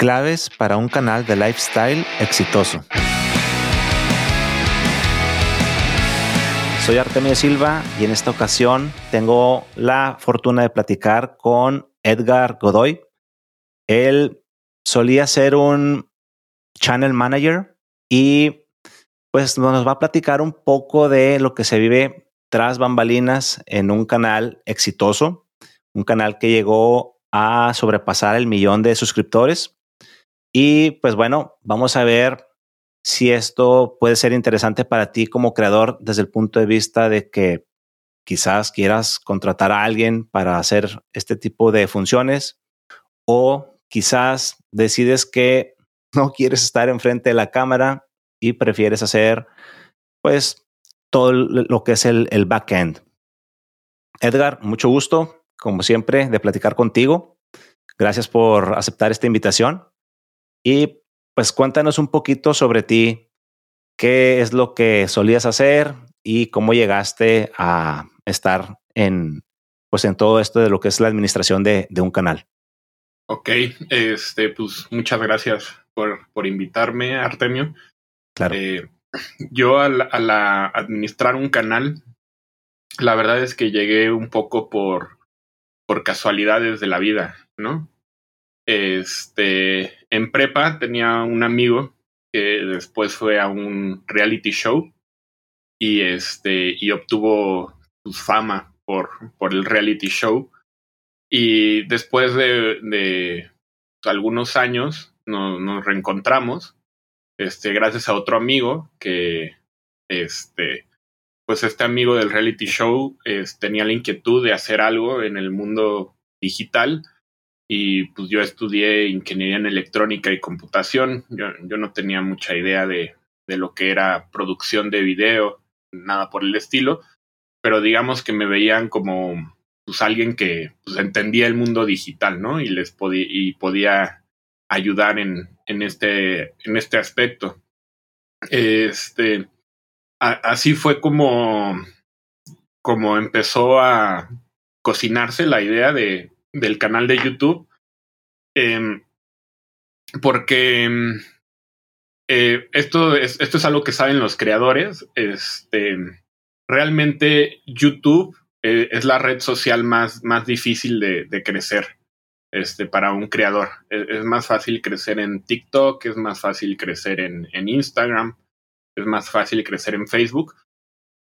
Claves para un canal de lifestyle exitoso. Soy Artemio Silva y en esta ocasión tengo la fortuna de platicar con Edgar Godoy. Él solía ser un channel manager y pues nos va a platicar un poco de lo que se vive tras bambalinas en un canal exitoso, un canal que llegó a sobrepasar el millón de suscriptores. Y pues bueno, vamos a ver si esto puede ser interesante para ti como creador desde el punto de vista de que quizás quieras contratar a alguien para hacer este tipo de funciones o quizás decides que no quieres estar enfrente de la cámara y prefieres hacer pues todo lo que es el, el backend. Edgar, mucho gusto, como siempre, de platicar contigo. Gracias por aceptar esta invitación. Y pues cuéntanos un poquito sobre ti, qué es lo que solías hacer y cómo llegaste a estar en, pues en todo esto de lo que es la administración de, de un canal. Ok, este, pues muchas gracias por, por invitarme, Artemio. Claro. Eh, yo al, la administrar un canal, la verdad es que llegué un poco por, por casualidades de la vida, ¿no? Este, en prepa tenía un amigo que después fue a un reality show y este, y obtuvo su fama por, por el reality show. Y después de, de algunos años nos, nos reencontramos este, gracias a otro amigo que, este, pues este amigo del reality show tenía la inquietud de hacer algo en el mundo digital y pues yo estudié ingeniería en electrónica y computación. Yo, yo no tenía mucha idea de, de lo que era producción de video, nada por el estilo, pero digamos que me veían como pues alguien que pues, entendía el mundo digital, ¿no? Y les podía y podía ayudar en, en, este, en este aspecto. Este, así fue como, como empezó a cocinarse la idea de, del canal de YouTube. Eh, porque eh, esto, es, esto es algo que saben los creadores. Este, realmente YouTube eh, es la red social más, más difícil de, crecer este, para un creador. Es, es, más fácil crecer en TikTok, es más fácil crecer en, en Instagram, es más fácil crecer en Facebook.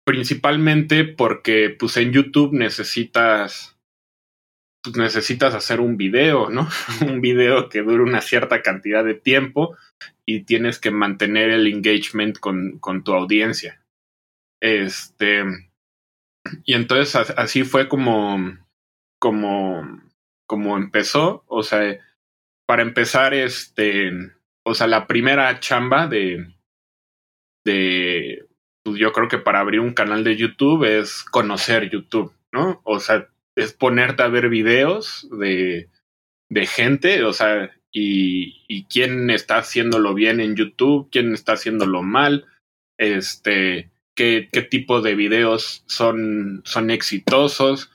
Principalmente porque pues en YouTube necesitas pues, necesitas hacer un video, ¿no? un video que dure una cierta cantidad de tiempo y tienes que mantener el engagement con, con tu audiencia. Este. Y entonces así fue como. como como empezó, o sea, para empezar, este, o sea, la primera chamba de, de, pues yo creo que para abrir un canal de YouTube es conocer YouTube, ¿no? O sea, es ponerte a ver videos de, de gente, o sea, y, y quién está haciéndolo bien en YouTube, quién está haciéndolo mal, este, qué, qué tipo de videos son, son exitosos,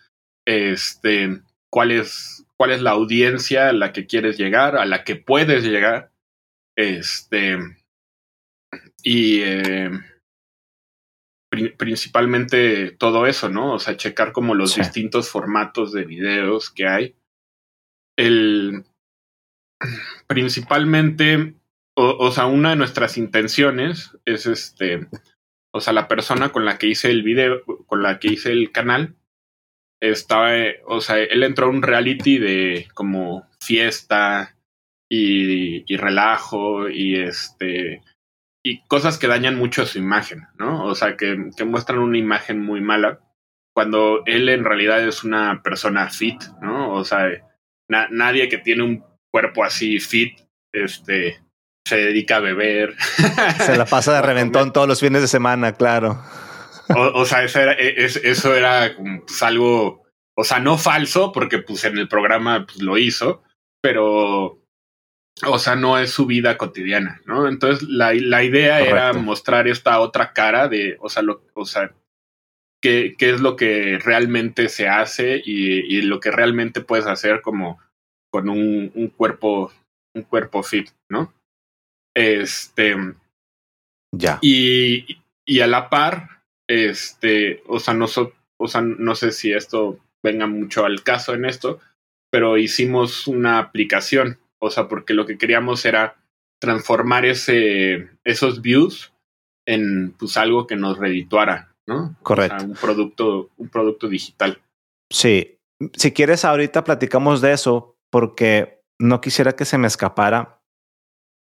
este, cuáles cuál es la audiencia a la que quieres llegar, a la que puedes llegar. Este. Y eh, principalmente todo eso, ¿no? O sea, checar como los sí. distintos formatos de videos que hay. El. Principalmente, o, o sea, una de nuestras intenciones es este. O sea, la persona con la que hice el video, con la que hice el canal, estaba, o sea, él entró a un reality de como fiesta y, y, relajo y este y cosas que dañan mucho su imagen, ¿no? O sea, que, que muestran una imagen muy mala cuando él en realidad es una persona fit, ¿no? O sea, na nadie que tiene un cuerpo así fit, este, se dedica a beber. Se la pasa de reventón todos los fines de semana, claro. O, o sea, eso era, es, eso era pues, algo, o sea, no falso, porque pues en el programa pues, lo hizo, pero, o sea, no es su vida cotidiana, ¿no? Entonces, la, la idea Correcto. era mostrar esta otra cara de, o sea, lo, o sea, qué, qué es lo que realmente se hace y, y, lo que realmente puedes hacer como con un, un cuerpo un cuerpo fit, ¿no? Este. Ya. Y, y a la par, este, o sea, no, o sea, no sé si esto venga mucho al caso en esto, pero hicimos una aplicación, o sea, porque lo que queríamos era transformar ese, esos views en pues algo que nos redituara, ¿no? Correcto. un producto, un producto digital. Sí. Si quieres, ahorita platicamos de eso, porque no quisiera que se me escapara.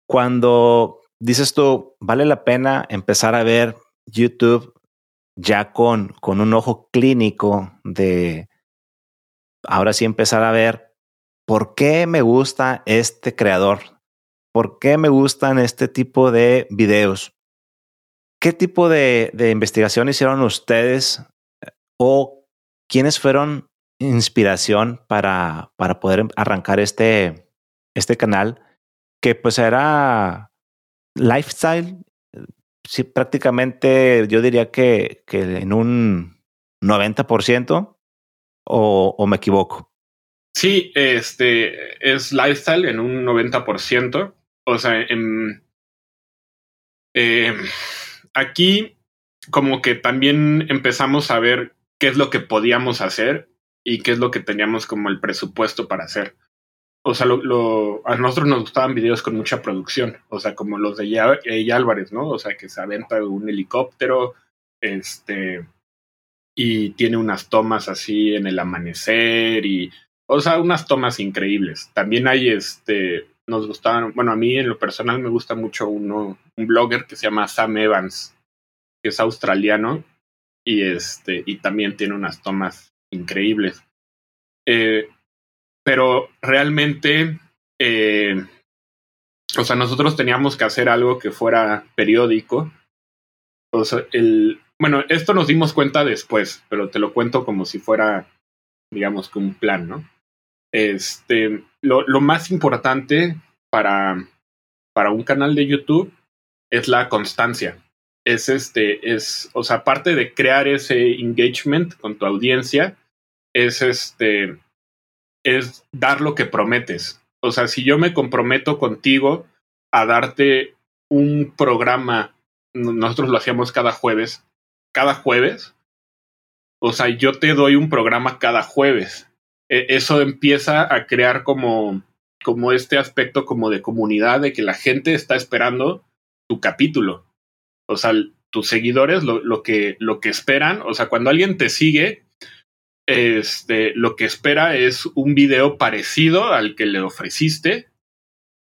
Cuando dices tú, vale la pena empezar a ver YouTube ya con, con un ojo clínico de ahora sí empezar a ver por qué me gusta este creador, por qué me gustan este tipo de videos. ¿Qué tipo de, investigación hicieron ustedes o quiénes fueron inspiración para, para poder arrancar este, este canal que pues era lifestyle sí, prácticamente yo diría que, que en un 90% o, o me equivoco. Sí, este es lifestyle en un 90%. O sea, en, eh, aquí como que también empezamos a ver qué es lo que podíamos hacer y qué es lo que teníamos como el presupuesto para hacer o sea, lo, a nosotros nos gustaban videos con mucha producción, o sea, como los de Jay Álvarez, ¿no? O sea, que se aventa un helicóptero, este, y tiene unas tomas así en el amanecer y, o sea, unas tomas increíbles. También hay, este, nos gustaban, bueno, a mí en lo personal me gusta mucho uno, un blogger que se llama Sam Evans, que es australiano y este, y también tiene unas tomas increíbles. Eh, pero realmente, eh, o sea, nosotros teníamos que hacer algo que fuera periódico. O sea, el, bueno, esto nos dimos cuenta después, pero te lo cuento como si fuera, digamos, que un plan, ¿no? Este, lo, lo más importante para, para un canal de YouTube es la constancia. Es este, es, o sea, aparte de crear ese engagement con tu audiencia, es este, es dar lo que prometes. O sea, si yo me comprometo contigo a darte un programa, nosotros lo hacíamos cada jueves, cada jueves, o sea, yo te doy un programa cada jueves. E, eso empieza a crear como, como este aspecto como de comunidad, de que la gente está esperando tu capítulo. O sea, tus seguidores lo, lo, que, lo que esperan, o sea, cuando alguien te sigue, este, lo que espera es un video parecido al que le ofreciste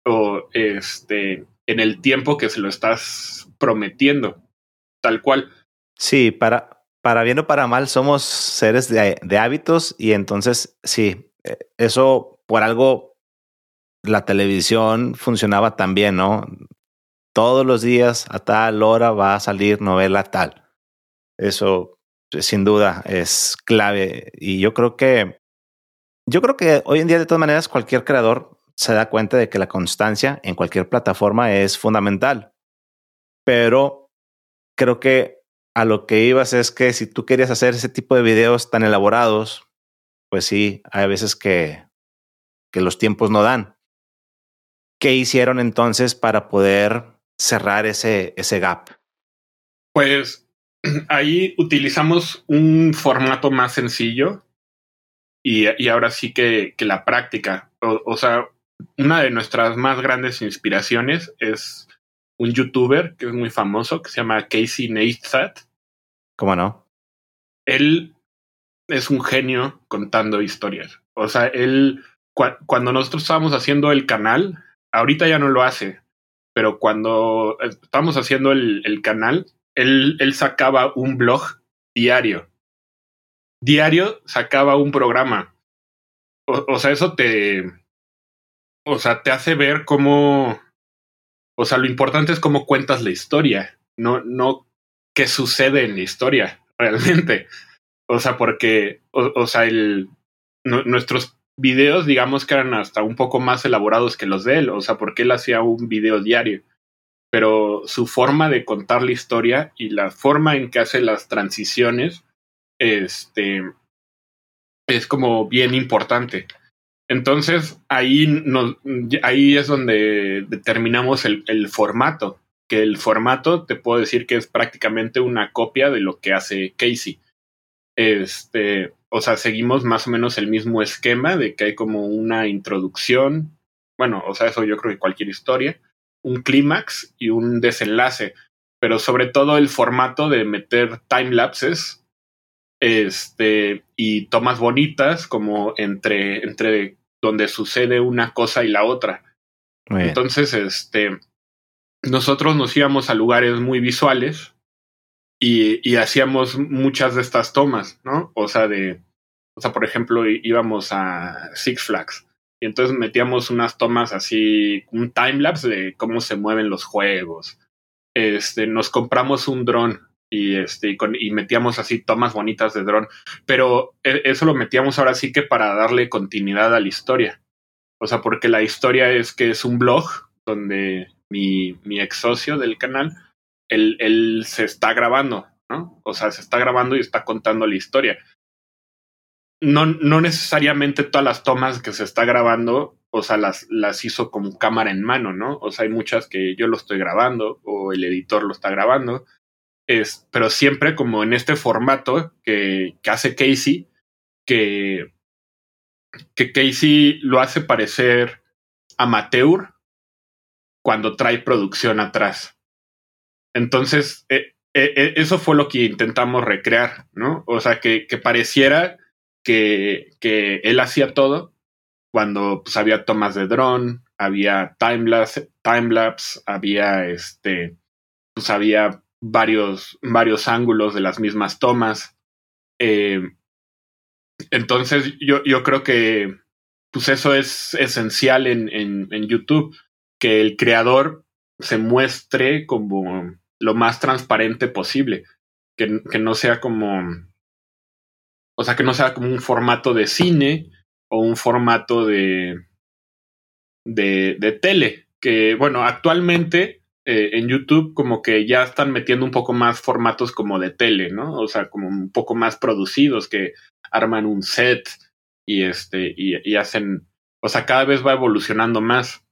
o este, en el tiempo que se lo estás prometiendo, tal cual. Sí, para, para bien o para mal somos seres de, hábitos y entonces sí, eh, eso por algo la televisión funcionaba tan bien, ¿no? Todos los días a tal hora va a salir novela tal. Eso sin duda es clave. Y yo creo que, yo creo que hoy en día, de todas maneras, cualquier creador se da cuenta de que la constancia en cualquier plataforma es fundamental. Pero creo que a lo que ibas es que si tú querías hacer ese tipo de videos tan elaborados, pues sí, hay veces que, que los tiempos no dan. ¿Qué hicieron entonces para poder cerrar ese, ese gap? Pues ahí utilizamos un formato más sencillo y, y ahora sí que, que la práctica. O, o, sea, una de nuestras más grandes inspiraciones es un youtuber que es muy famoso, que se llama Casey Neistat. ¿Cómo no? Él es un genio contando historias. O sea, él, cu cuando nosotros estábamos haciendo el canal, ahorita ya no lo hace, pero cuando estábamos haciendo el, el canal, él, él sacaba un blog diario. Diario sacaba un programa. O, o, sea, eso te. O sea, te hace ver cómo. O sea, lo importante es cómo cuentas la historia, no, no qué sucede en la historia, realmente. O sea, porque. O, sea, el, nuestros videos, digamos que eran hasta un poco más elaborados que los de él. O sea, porque él hacía un video diario pero su forma de contar la historia y la forma en que hace las transiciones este, es como bien importante. Entonces ahí, nos, ahí es donde determinamos el, el, formato, que el formato te puedo decir que es prácticamente una copia de lo que hace Casey. Este, o sea, seguimos más o menos el mismo esquema de que hay como una introducción, bueno, o sea, eso yo creo que cualquier historia, un clímax y un desenlace, pero sobre todo el formato de meter time lapses este, y tomas bonitas como entre, entre donde sucede una cosa y la otra. Entonces, este, nosotros nos íbamos a lugares muy visuales y, y, hacíamos muchas de estas tomas, ¿no? O sea, de, o sea, por ejemplo, íbamos a Six Flags y entonces metíamos unas tomas así, un timelapse de cómo se mueven los juegos. Este, nos compramos un dron y este y, metíamos así tomas bonitas de dron, pero e, eso lo metíamos ahora sí que para darle continuidad a la historia. O sea, porque la historia es que es un blog donde mi, mi ex socio del canal, él, él se está grabando, ¿no? O sea, se está grabando y está contando la historia. No, no necesariamente todas las tomas que se está grabando, o sea, las, las hizo con cámara en mano, ¿no? O sea, hay muchas que yo lo estoy grabando o el editor lo está grabando es, pero siempre como en este formato que, que hace Casey, que, que Casey lo hace parecer amateur cuando trae producción atrás. Entonces, eh, eh, eso fue lo que intentamos recrear, ¿no? O sea, que, pareciera que, él hacía todo cuando pues, había tomas de dron, había timelapse, timelapse había este, pues había varios, varios ángulos de las mismas tomas. Eh, entonces, yo, yo creo que pues eso es esencial en, en, en, YouTube, que el creador se muestre como lo más transparente posible, que, que no sea como, o sea, que no sea como un formato de cine o un formato de, de, tele, que bueno, actualmente eh, en YouTube como que ya están metiendo un poco más formatos como de tele, ¿no? O sea, como un poco más producidos que arman un set y este y, hacen, o sea, cada vez va evolucionando más.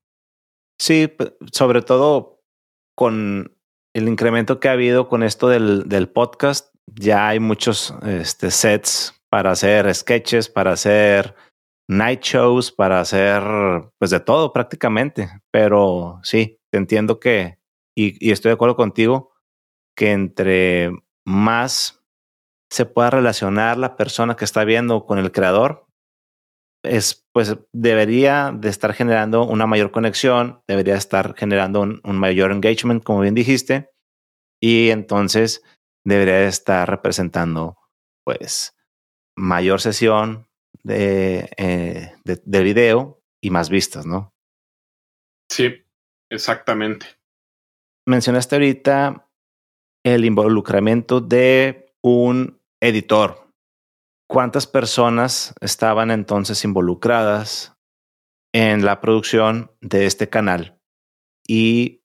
Sí, sobre todo con el incremento que ha habido con esto del, del podcast, ya hay muchos este, sets para hacer sketches, para hacer night shows, para hacer pues de todo prácticamente. Pero sí, te entiendo que y, estoy de acuerdo contigo que entre más se pueda relacionar la persona que está viendo con el creador, es, pues debería de estar generando una mayor conexión, debería estar generando un, mayor engagement, como bien dijiste, y entonces debería estar representando pues mayor sesión de, eh, de video y más vistas, ¿no? Sí, exactamente mencionaste ahorita el involucramiento de un editor. ¿Cuántas personas estaban entonces involucradas en la producción de este canal? ¿Y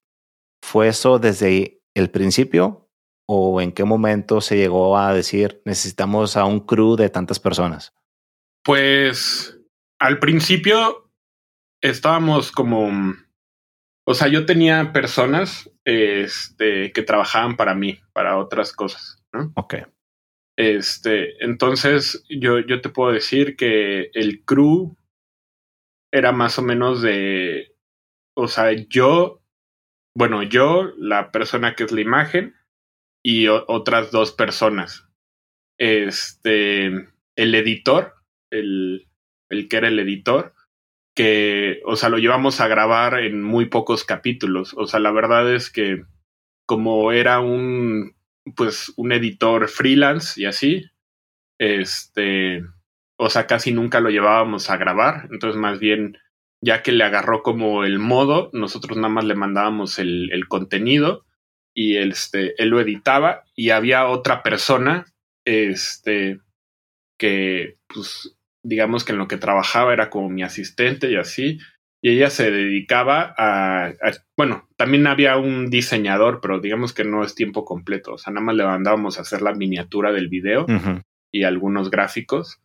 fue eso desde el principio o en qué momento se llegó a decir necesitamos a un crew de tantas personas? Pues al principio estábamos como o sea, yo tenía personas este, que trabajaban para mí, para otras cosas, ¿no? Ok. Este, entonces yo, yo te puedo decir que el crew era más o menos de, o sea, yo, bueno, yo, la persona que es la imagen y otras dos personas. Este, el editor, el, el que era el editor, que, o sea, lo llevamos a grabar en muy pocos capítulos. O sea, la verdad es que como era un, pues, un editor freelance y así, este, o sea, casi nunca lo llevábamos a grabar. Entonces, más bien, ya que le agarró como el modo, nosotros nada más le mandábamos el, el contenido y este, él lo editaba y había otra persona, este, que, pues, digamos que en lo que trabajaba era como mi asistente y así, y ella se dedicaba a, bueno, también había un diseñador, pero digamos que no es tiempo completo, o sea, nada más le mandábamos a hacer la miniatura del video y algunos gráficos.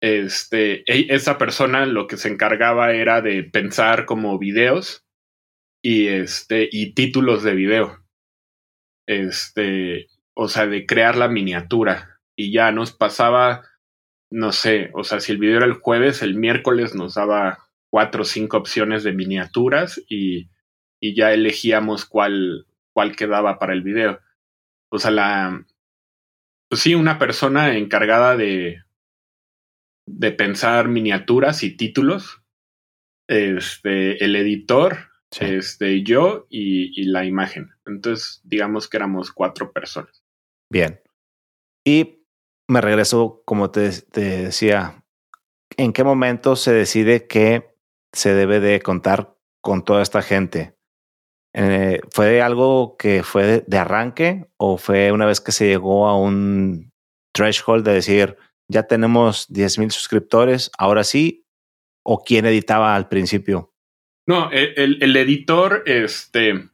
este, e, esa persona lo que se encargaba era de pensar como videos y este, y títulos de video. Este, o sea, de crear la miniatura. Y ya nos pasaba, no sé, o sea, si el video era el jueves, el miércoles nos daba cuatro o cinco opciones de miniaturas y, y ya elegíamos cuál, cuál quedaba para el video. O sea, la, pues sí, una persona encargada de, de pensar miniaturas y títulos. Este, el editor, este, yo y, la imagen. Entonces, digamos que éramos cuatro personas. Bien. Y me regreso, como te, decía, ¿en qué momento se decide que se debe de contar con toda esta gente? Eh, ¿Fue algo que fue de, arranque o fue una vez que se llegó a un threshold de decir, ya tenemos 10 mil suscriptores, ahora sí, o quién editaba al principio? No, el, el editor, este,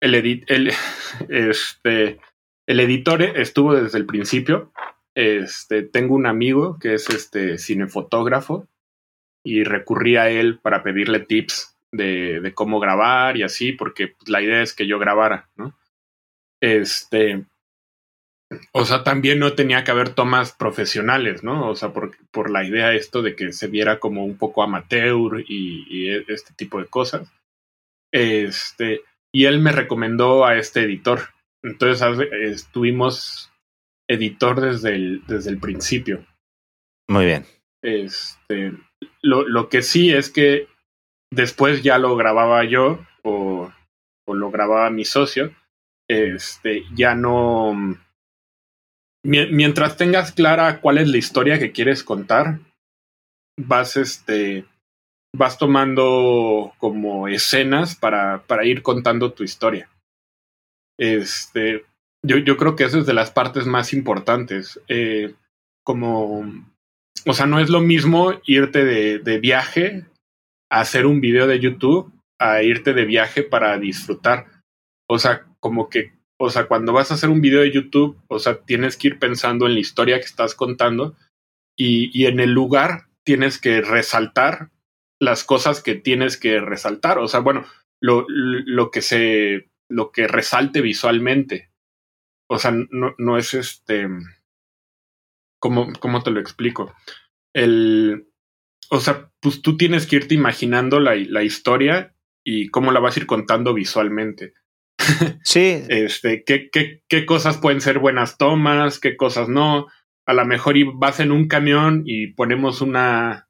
el, el, este, el editor estuvo desde el principio. Este, tengo un amigo que es este cinefotógrafo y recurrí a él para pedirle tips de, de cómo grabar y así, porque la idea es que yo grabara, ¿no? Este, o sea, también no tenía que haber tomas profesionales, ¿no? O sea, por, por la idea esto de que se viera como un poco amateur y, e, este tipo de cosas. Este, y él me recomendó a este editor. Entonces estuvimos editor desde el, desde el principio. Muy bien. Este, lo, lo que sí es que después ya lo grababa yo o, o lo grababa mi socio. Este, ya no mientras tengas clara cuál es la historia que quieres contar, vas este vas tomando como escenas para, para ir contando tu historia. Este, yo, yo creo que esa es de las partes más importantes. Eh, como, o sea, no es lo mismo irte de, de viaje a hacer un video de YouTube a irte de viaje para disfrutar. O sea, como que o sea, cuando vas a hacer un video de YouTube, o sea, tienes que ir pensando en la historia que estás contando y, y en el lugar tienes que resaltar las cosas que tienes que resaltar. O sea, bueno, lo, lo que se, lo que resalte visualmente. O sea, no, no es este. ¿Cómo, ¿Cómo te lo explico? El. O sea, pues tú tienes que irte imaginando la, la historia y cómo la vas a ir contando visualmente. Sí. este, ¿qué, qué, qué cosas pueden ser buenas tomas, qué cosas no. A lo mejor vas en un camión y ponemos una,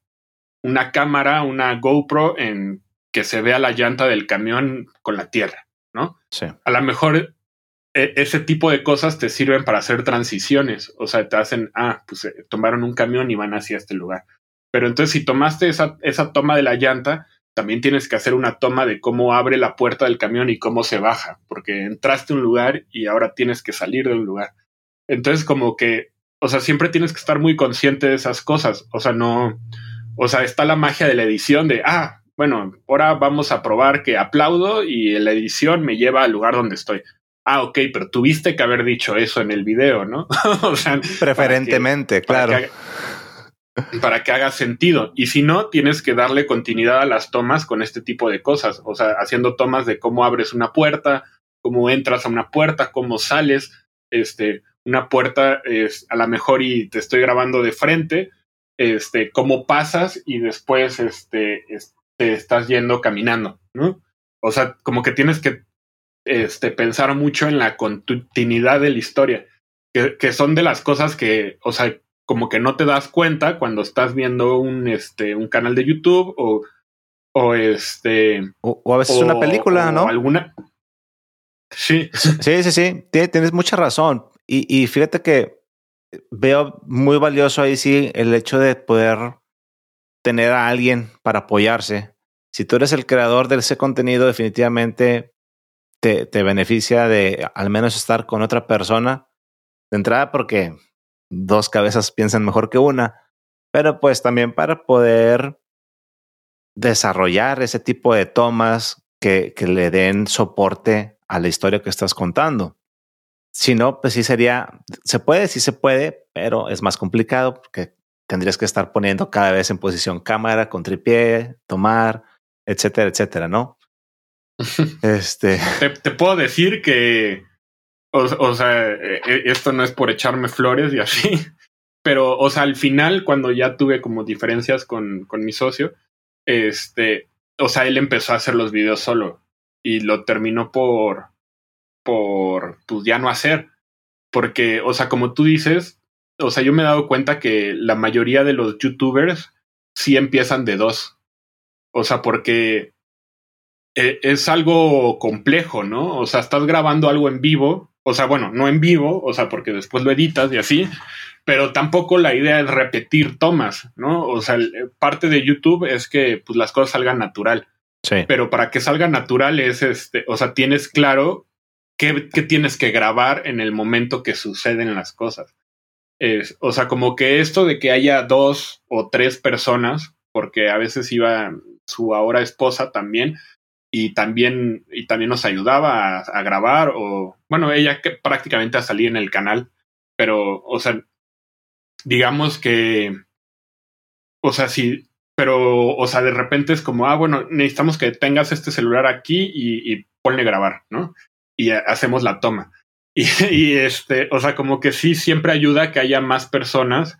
una cámara, una GoPro en que se vea la llanta del camión con la tierra, ¿no? Sí. A lo mejor ese tipo de cosas te sirven para hacer transiciones. O sea, te hacen, ah, pues eh, tomaron un camión y van hacia este lugar. Pero entonces, si tomaste esa, esa toma de la llanta, también tienes que hacer una toma de cómo abre la puerta del camión y cómo se baja, porque entraste a un lugar y ahora tienes que salir de un lugar. Entonces, como que, o sea, siempre tienes que estar muy consciente de esas cosas. O sea, no, o sea, está la magia de la edición de, ah, bueno, ahora vamos a probar que aplaudo y la edición me lleva al lugar donde estoy. Ah, ok, pero tuviste que haber dicho eso en el video, ¿no? o sea, preferentemente, claro para que haga sentido. Y si no, tienes que darle continuidad a las tomas con este tipo de cosas. O sea, haciendo tomas de cómo abres una puerta, cómo entras a una puerta, cómo sales. Este, una puerta es a lo mejor y te estoy grabando de frente, este, cómo pasas y después este, te estás yendo caminando, ¿no? O sea, como que tienes que este, pensar mucho en la continuidad de la historia, que, que son de las cosas que, o sea, como que no te das cuenta cuando estás viendo un, este, un canal de YouTube o, o este... O, a veces una película, ¿no? Alguna... Sí. Sí, sí, sí. Tienes mucha razón. Y, y fíjate que veo muy valioso ahí sí el hecho de poder tener a alguien para apoyarse. Si tú eres el creador de ese contenido, definitivamente te, beneficia de al menos estar con otra persona de entrada porque dos cabezas piensan mejor que una, pero pues también para poder desarrollar ese tipo de tomas que, que le den soporte a la historia que estás contando. Si no, pues sí sería, se puede, sí se puede, pero es más complicado porque tendrías que estar poniendo cada vez en posición cámara, con tripié, tomar, etcétera, etcétera, ¿no? Este. Te, puedo decir que, o, sea, e, e, esto no es por echarme flores y así, pero, o sea, al final, cuando ya tuve como diferencias con, con mi socio, este, o sea, él empezó a hacer los videos solo y lo terminó por, por, pues ya no hacer. Porque, o sea, como tú dices, o sea, yo me he dado cuenta que la mayoría de los youtubers sí empiezan de dos. O sea, porque e, es algo complejo, ¿no? O sea, estás grabando algo en vivo, o sea, bueno, no en vivo, o sea, porque después lo editas y así, pero tampoco la idea es repetir tomas, ¿no? O sea, parte de YouTube es que pues, las cosas salgan natural. Sí. Pero para que salga natural es, este, o sea, tienes claro qué, qué tienes que grabar en el momento que suceden las cosas. Es, o sea, como que esto de que haya dos o tres personas, porque a veces iba su ahora esposa también, y también, y también nos ayudaba a, grabar, o bueno, ella que prácticamente a salir en el canal, pero, o sea, digamos que, o sea, sí, pero, o sea, de repente es como, ah, bueno, necesitamos que tengas este celular aquí y, y ponle grabar, ¿no? Y hacemos la toma. Y, y, este, o sea, como que sí, siempre ayuda que haya más personas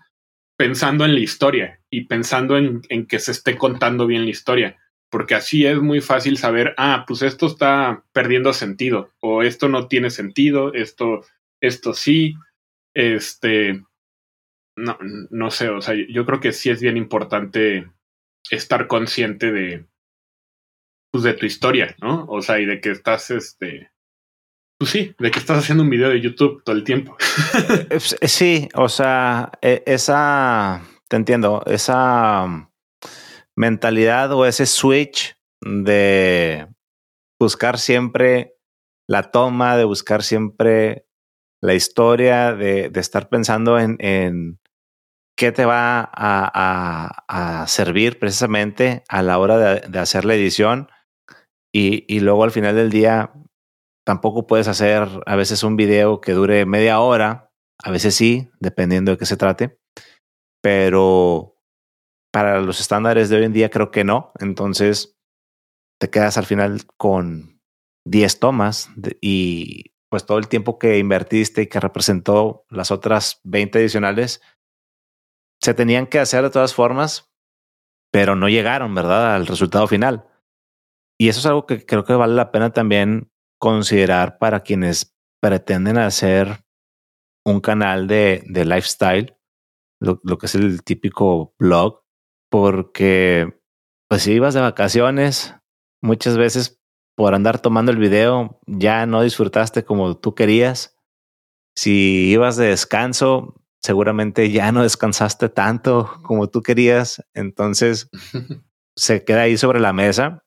pensando en la historia y pensando en, en que se esté contando bien la historia porque así es muy fácil saber, ah, pues esto está perdiendo sentido, o esto no tiene sentido, esto, esto sí, este, no, no sé, o sea, yo creo que sí es bien importante estar consciente de, pues de tu historia, ¿no? O sea, y de que estás, este, pues sí, de que estás haciendo un video de YouTube todo el tiempo. Eh, sí, o sea, e, esa, te entiendo, esa mentalidad o ese switch de buscar siempre la toma, de buscar siempre la historia, de, estar pensando en, qué te va a, servir precisamente a la hora de, hacer la edición. Y, luego al final del día tampoco puedes hacer a veces un video que dure media hora, a veces sí, dependiendo de qué se trate, pero para los estándares de hoy en día creo que no. Entonces te quedas al final con 10 tomas y pues todo el tiempo que invertiste y que representó las otras 20 adicionales se tenían que hacer de todas formas, pero no llegaron, ¿verdad? Al resultado final. Y eso es algo que creo que vale la pena también considerar para quienes pretenden hacer un canal de, de lifestyle, lo, lo, que es el típico blog, porque pues si ibas de vacaciones, muchas veces por andar tomando el video ya no disfrutaste como tú querías. Si ibas de descanso, seguramente ya no descansaste tanto como tú querías. Entonces se queda ahí sobre la mesa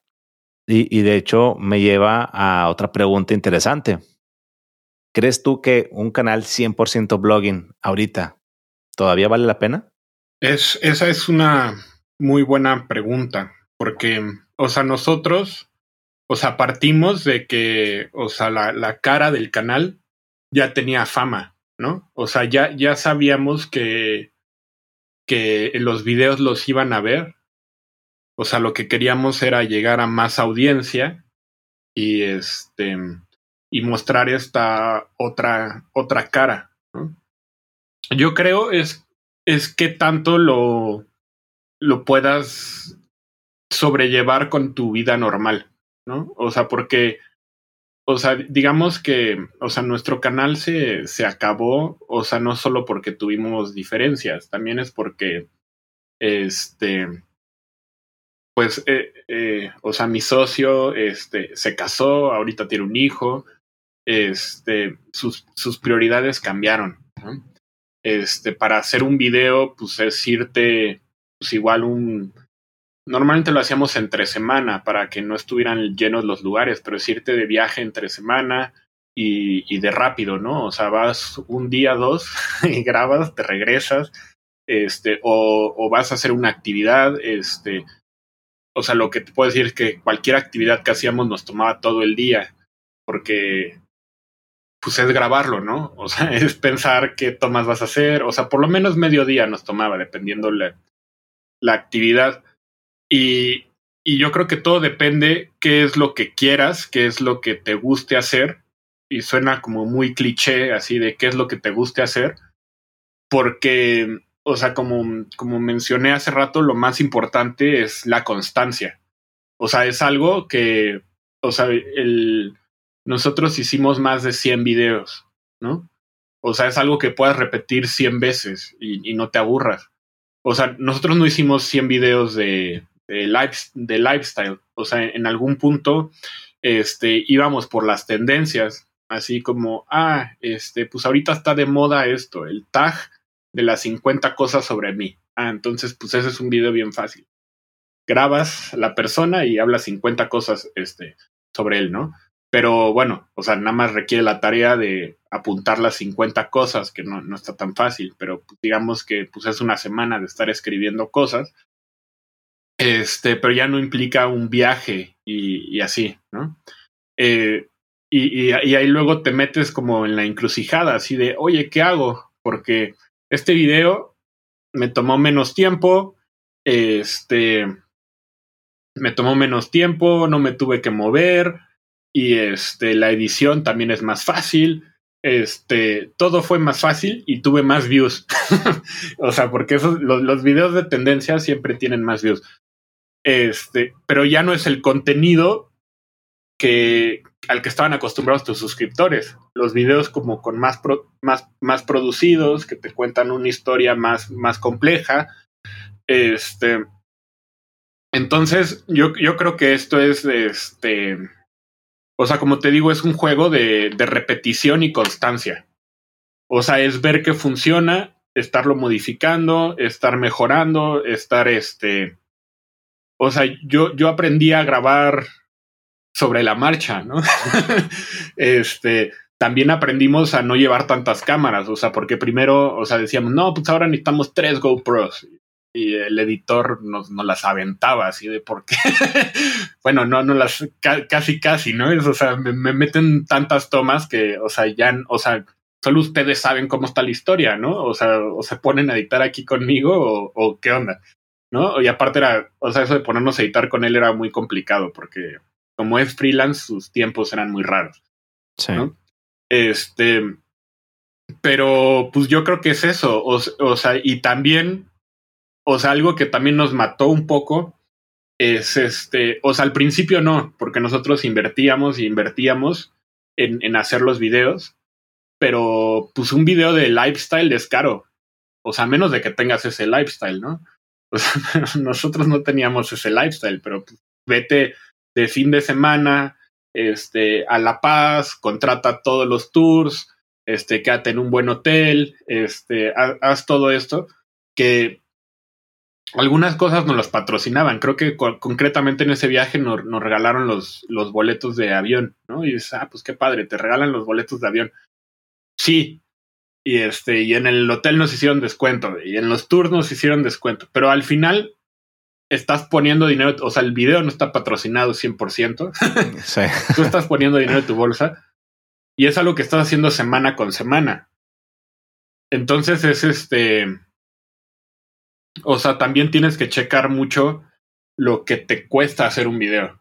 y, y de hecho me lleva a otra pregunta interesante. ¿Crees tú que un canal 100% blogging ahorita todavía vale la pena? Es, esa es una muy buena pregunta, porque, o sea, nosotros, o sea, partimos de que, o sea, la, la cara del canal ya tenía fama, ¿no? O sea, ya, ya sabíamos que, que los videos los iban a ver. O sea, lo que queríamos era llegar a más audiencia y este y mostrar esta otra otra cara. Yo creo es es que tanto lo lo puedas sobrellevar con tu vida normal, ¿no? O sea, porque, o sea, digamos que, o sea, nuestro canal se, se acabó, o sea, no solo porque tuvimos diferencias, también es porque, este, pues, eh, eh, o sea, mi socio, este, se casó, ahorita tiene un hijo, este, sus, sus prioridades cambiaron. Este, para hacer un video, pues es irte pues igual un... Normalmente lo hacíamos entre semana para que no estuvieran llenos los lugares, pero es irte de viaje entre semana y, y de rápido, ¿no? O sea, vas un día, dos y grabas, te regresas, este, o, o vas a hacer una actividad, este, o sea, lo que te puedo decir es que cualquier actividad que hacíamos nos tomaba todo el día, porque pues es grabarlo, ¿no? O sea, es pensar qué tomas vas a hacer, o sea, por lo menos medio día nos tomaba, dependiendo la, la actividad. Y, y yo creo que todo depende qué es lo que quieras, qué es lo que te guste hacer. Y suena como muy cliché, así de qué es lo que te guste hacer. Porque, o sea, como, como mencioné hace rato, lo más importante es la constancia. O sea, es algo que, o sea, el, nosotros hicimos más de 100 videos, ¿no? O sea, es algo que puedas repetir 100 veces y, y no te aburras. O sea, nosotros no hicimos 100 videos de, de, de lifestyle. O sea, en algún punto este, íbamos por las tendencias, así como, ah, este, pues ahorita está de moda esto, el tag de las 50 cosas sobre mí. Ah, entonces, pues ese es un video bien fácil. Grabas la persona y hablas 50 cosas este, sobre él, ¿no? Pero bueno, o sea, nada más requiere la tarea de apuntar las 50 cosas, que no, no está tan fácil, pero digamos que pues es una semana de estar escribiendo cosas este, pero ya no implica un viaje y, así, ¿no? Eh, y, y, y, ahí luego te metes como en la encrucijada, así de, oye, ¿qué hago? Porque este video me tomó menos tiempo, este, me tomó menos tiempo, no me tuve que mover, y este, la edición también es más fácil, este, todo fue más fácil y tuve más views. o sea, porque esos, los, videos de tendencia siempre tienen más views. Este, pero ya no es el contenido que al que estaban acostumbrados tus suscriptores. Los videos como con más, pro, más, más producidos, que te cuentan una historia más, más compleja. Este. Entonces, yo, yo creo que esto es este. O sea, como te digo, es un juego de, de repetición y constancia. O sea, es ver que funciona, estarlo modificando, estar mejorando, estar este o sea, yo, yo aprendí a grabar sobre la marcha, ¿no? este, también aprendimos a no llevar tantas cámaras, o sea, porque primero, o sea, decíamos, no, pues ahora necesitamos tres GoPros. Y el editor nos, nos las aventaba así de por qué. bueno, no, no las, ca casi, casi, ¿no? Es, o sea, me, me, meten tantas tomas que, o sea, ya, o sea, solo ustedes saben cómo está la historia, ¿no? O sea, o se ponen a editar aquí conmigo o, o qué onda. ¿no? Y aparte era, o sea, eso de ponernos a editar con él era muy complicado porque como es freelance, sus tiempos eran muy raros. Sí. ¿no? Este, pero pues yo creo que es eso, o, o, sea, y también, o sea, algo que también nos mató un poco es este, o sea, al principio no, porque nosotros invertíamos y invertíamos en, en hacer los videos, pero pues un video de lifestyle es caro, o sea, menos de que tengas ese lifestyle, ¿no? O sea, nosotros no teníamos ese lifestyle, pero pues, vete de fin de semana este, a La Paz, contrata todos los tours, este, quédate en un buen hotel, este, haz, haz todo esto, que algunas cosas nos las patrocinaban. Creo que co concretamente en ese viaje nos, nos, regalaron los, los boletos de avión, ¿no? Y dices, ah, pues qué padre, te regalan los boletos de avión. Sí, y este, y en el hotel nos hicieron descuento, y en los tours nos hicieron descuento, pero al final estás poniendo dinero, o sea, el video no está patrocinado 100%. Sí. Tú estás poniendo dinero en tu bolsa y es algo que estás haciendo semana con semana. Entonces es este, o sea, también tienes que checar mucho lo que te cuesta hacer un video.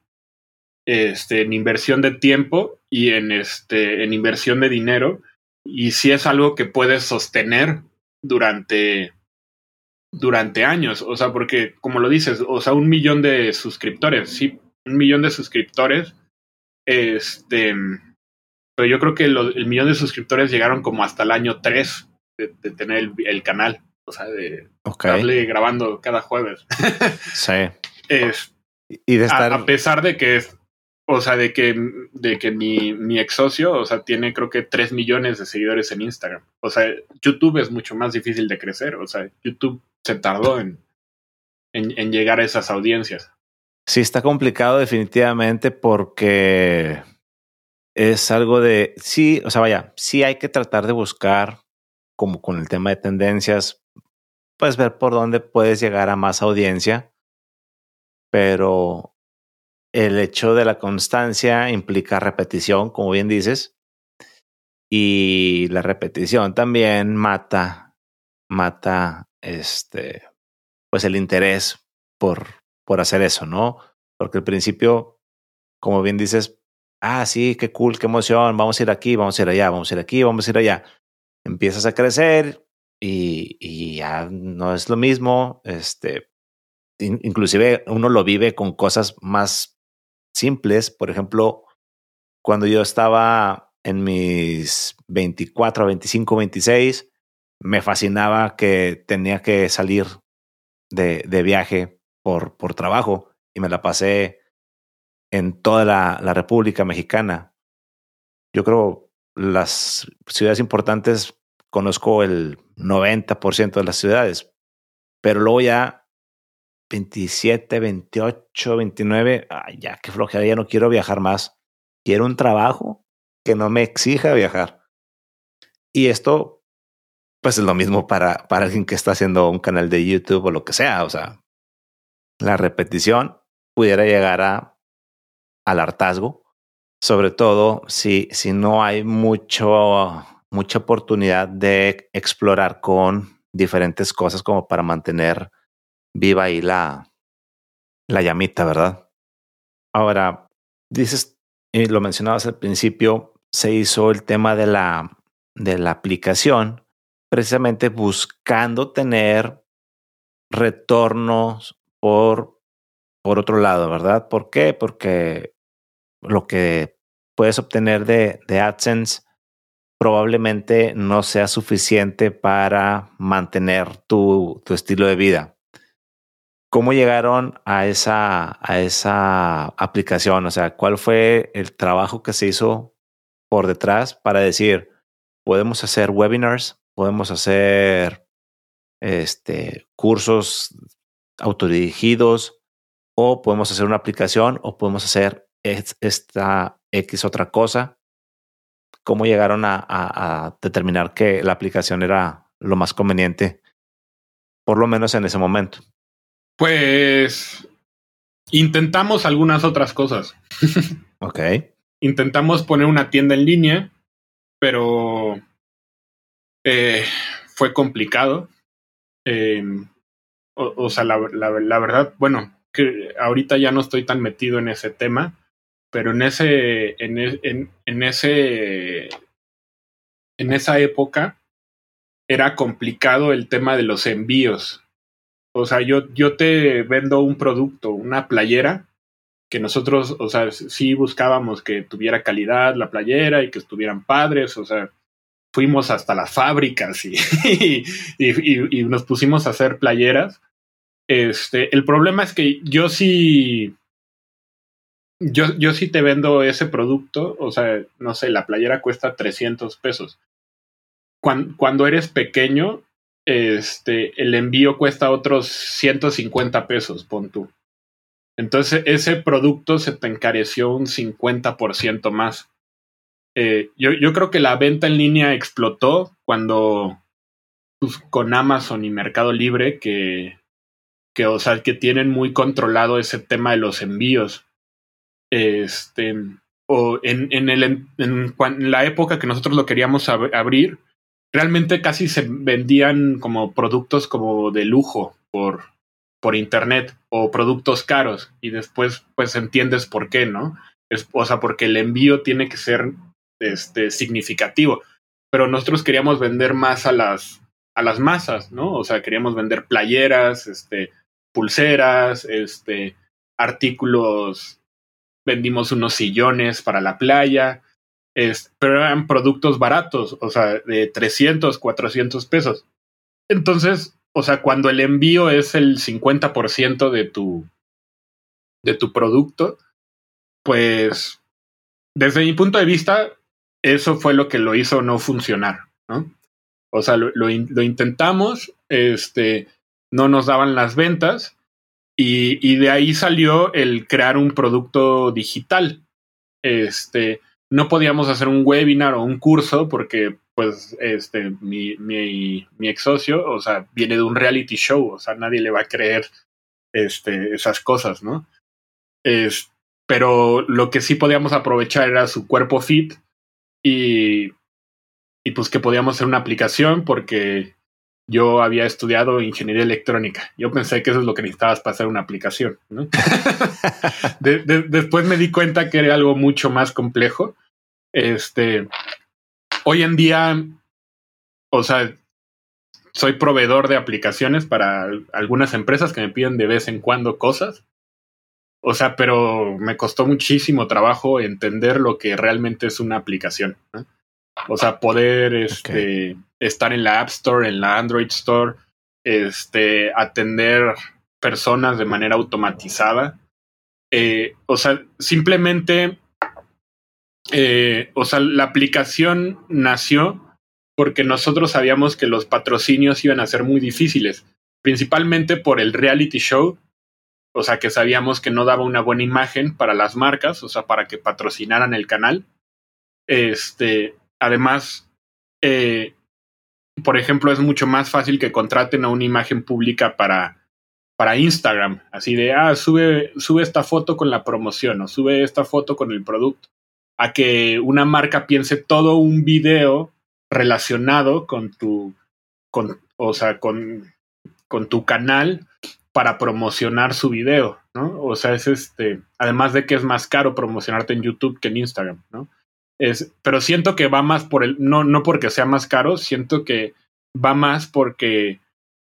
Este, en inversión de tiempo y en este, en inversión de dinero. Y si es algo que puedes sostener durante durante años, o sea, porque como lo dices, o sea, un millón de suscriptores, sí, un millón de suscriptores, este, pero yo creo que el millón de suscriptores llegaron como hasta el año 3 de, tener el, canal, o sea, de okay. grabando cada jueves. sí. Es, y de estar... a, a pesar de que o sea, de que, de que mi, mi ex socio, o sea, tiene creo que 3 millones de seguidores en Instagram. O sea, YouTube es mucho más difícil de crecer. O sea, YouTube se tardó en, en, en llegar a esas audiencias. Sí, está complicado definitivamente porque es algo de, sí, o sea, vaya, sí hay que tratar de buscar, como con el tema de tendencias, pues ver por dónde puedes llegar a más audiencia, pero el hecho de la constancia implica repetición, como bien dices. Y la repetición también mata, mata este, pues el interés por, por hacer eso, ¿no? Porque al principio, como bien dices, ah, sí, qué cool, qué emoción, vamos a ir aquí, vamos a ir allá, vamos a ir aquí, vamos a ir allá. Empiezas a crecer y, ya no es lo mismo, este, inclusive uno lo vive con cosas más simples, por ejemplo, cuando yo estaba en mis 24, 25, 26, me fascinaba que tenía que salir de, de viaje por, por trabajo y me la pasé en toda la, la República Mexicana. Yo creo las ciudades importantes conozco el 90% de las ciudades, pero luego ya 27, 28, 29, ay, ya qué flojera, ya no quiero viajar más. Quiero un trabajo que no me exija viajar. Y esto, pues es lo mismo para, para alguien que está haciendo un canal de YouTube o lo que sea. O sea, la repetición pudiera llegar a, al hartazgo, sobre todo si, si no hay mucho, mucha oportunidad de explorar con diferentes cosas como para mantener viva ahí la, la llamita, ¿verdad? Ahora, dices, y lo mencionabas al principio, se hizo el tema de la, de la aplicación precisamente buscando tener retornos por, por otro lado, ¿verdad? ¿Por qué? Porque lo que puedes obtener de, de AdSense probablemente no sea suficiente para mantener tu, tu estilo de vida. ¿Cómo llegaron a esa, a esa aplicación? O sea, ¿cuál fue el trabajo que se hizo por detrás para decir, podemos hacer webinars, podemos hacer este, cursos autodirigidos o podemos hacer una aplicación o podemos hacer esta X otra cosa. ¿Cómo llegaron a, a, determinar que la aplicación era lo más conveniente, por lo menos en ese momento? Pues intentamos algunas otras cosas. ok. Intentamos poner una tienda en línea, pero eh, fue complicado. Eh, o, sea, la, la, verdad, bueno, que ahorita ya no estoy tan metido en ese tema, pero en ese, en, e, en, en ese, en esa época era complicado el tema de los envíos. O sea, yo, yo te vendo un producto, una playera, que nosotros, o sea, sí buscábamos que tuviera calidad la playera y que estuvieran padres, o sea, fuimos hasta las fábricas y, y, y, nos pusimos a hacer playeras. Este, el problema es que yo sí, yo, yo sí te vendo ese producto, o sea, no sé, la playera cuesta 300 pesos. Cuando, cuando eres pequeño, este, el envío cuesta otros 150 pesos, pon tú. Entonces, ese producto se te encareció un 50% más. Eh, yo, yo, creo que la venta en línea explotó cuando pues, con Amazon y Mercado Libre que, que, o sea, que tienen muy controlado ese tema de los envíos. Este, o en, en, el, en, la época que nosotros lo queríamos ab abrir, realmente casi se vendían como productos como de lujo por, por internet o productos caros y después pues entiendes por qué, ¿no? Es, o sea, porque el envío tiene que ser este, significativo. Pero nosotros queríamos vender más a las, a las masas, ¿no? O sea, queríamos vender playeras, este, pulseras, este, artículos, vendimos unos sillones para la playa, es, pero eran productos baratos, o sea, de 300, 400 pesos. Entonces, o sea, cuando el envío es el 50% de tu, de tu producto, pues, desde mi punto de vista, eso fue lo que lo hizo no funcionar, ¿no? O sea, lo, lo, intentamos, este, no nos daban las ventas y, de ahí salió el crear un producto digital. Este, no podíamos hacer un webinar o un curso porque, pues, este, mi, mi, mi ex socio, o sea, viene de un reality show, o sea, nadie le va a creer este, esas cosas, ¿no? Es, pero lo que sí podíamos aprovechar era su cuerpo fit y, y pues que podíamos hacer una aplicación porque yo había estudiado ingeniería electrónica. Yo pensé que eso es lo que necesitabas para hacer una aplicación. ¿no? después me di cuenta que era algo mucho más complejo. Este, hoy en día, o sea, soy proveedor de aplicaciones para algunas empresas que me piden de vez en cuando cosas. O sea, pero me costó muchísimo trabajo entender lo que realmente es una aplicación. O sea, poder este, estar en la App Store, en la Android Store, este, atender personas de manera automatizada. Eh, o sea, simplemente, eh, o sea, la aplicación nació porque nosotros sabíamos que los patrocinios iban a ser muy difíciles, principalmente por el reality show o sea, que sabíamos que no daba una buena imagen para las marcas, o sea, para que patrocinaran el canal. Este, además, eh, por ejemplo, es mucho más fácil que contraten a una imagen pública para, para Instagram, así de, ah, sube, sube esta foto con la promoción o sube esta foto con el producto, a que una marca piense todo un video relacionado con tu, con, o sea, con, con tu canal para promocionar su video, ¿no? O sea, es este, además de que es más caro promocionarte en YouTube que en Instagram, ¿no? Es, pero siento que va más por el, no, no porque sea más caro, siento que va más porque,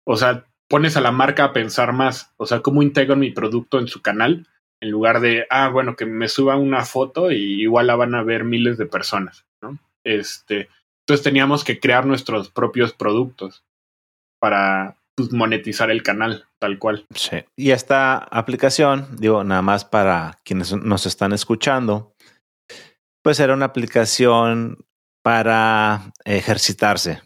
o sea, pones a la marca a pensar más, o sea, cómo integro mi producto en su canal, en lugar de, ah, bueno, que me suba una foto y igual la van a ver miles de personas, ¿no? Este, entonces teníamos que crear nuestros propios productos para, pues, monetizar el canal, tal cual. Sí. Y esta aplicación, digo, nada más para quienes nos están escuchando, pues era una aplicación para ejercitarse,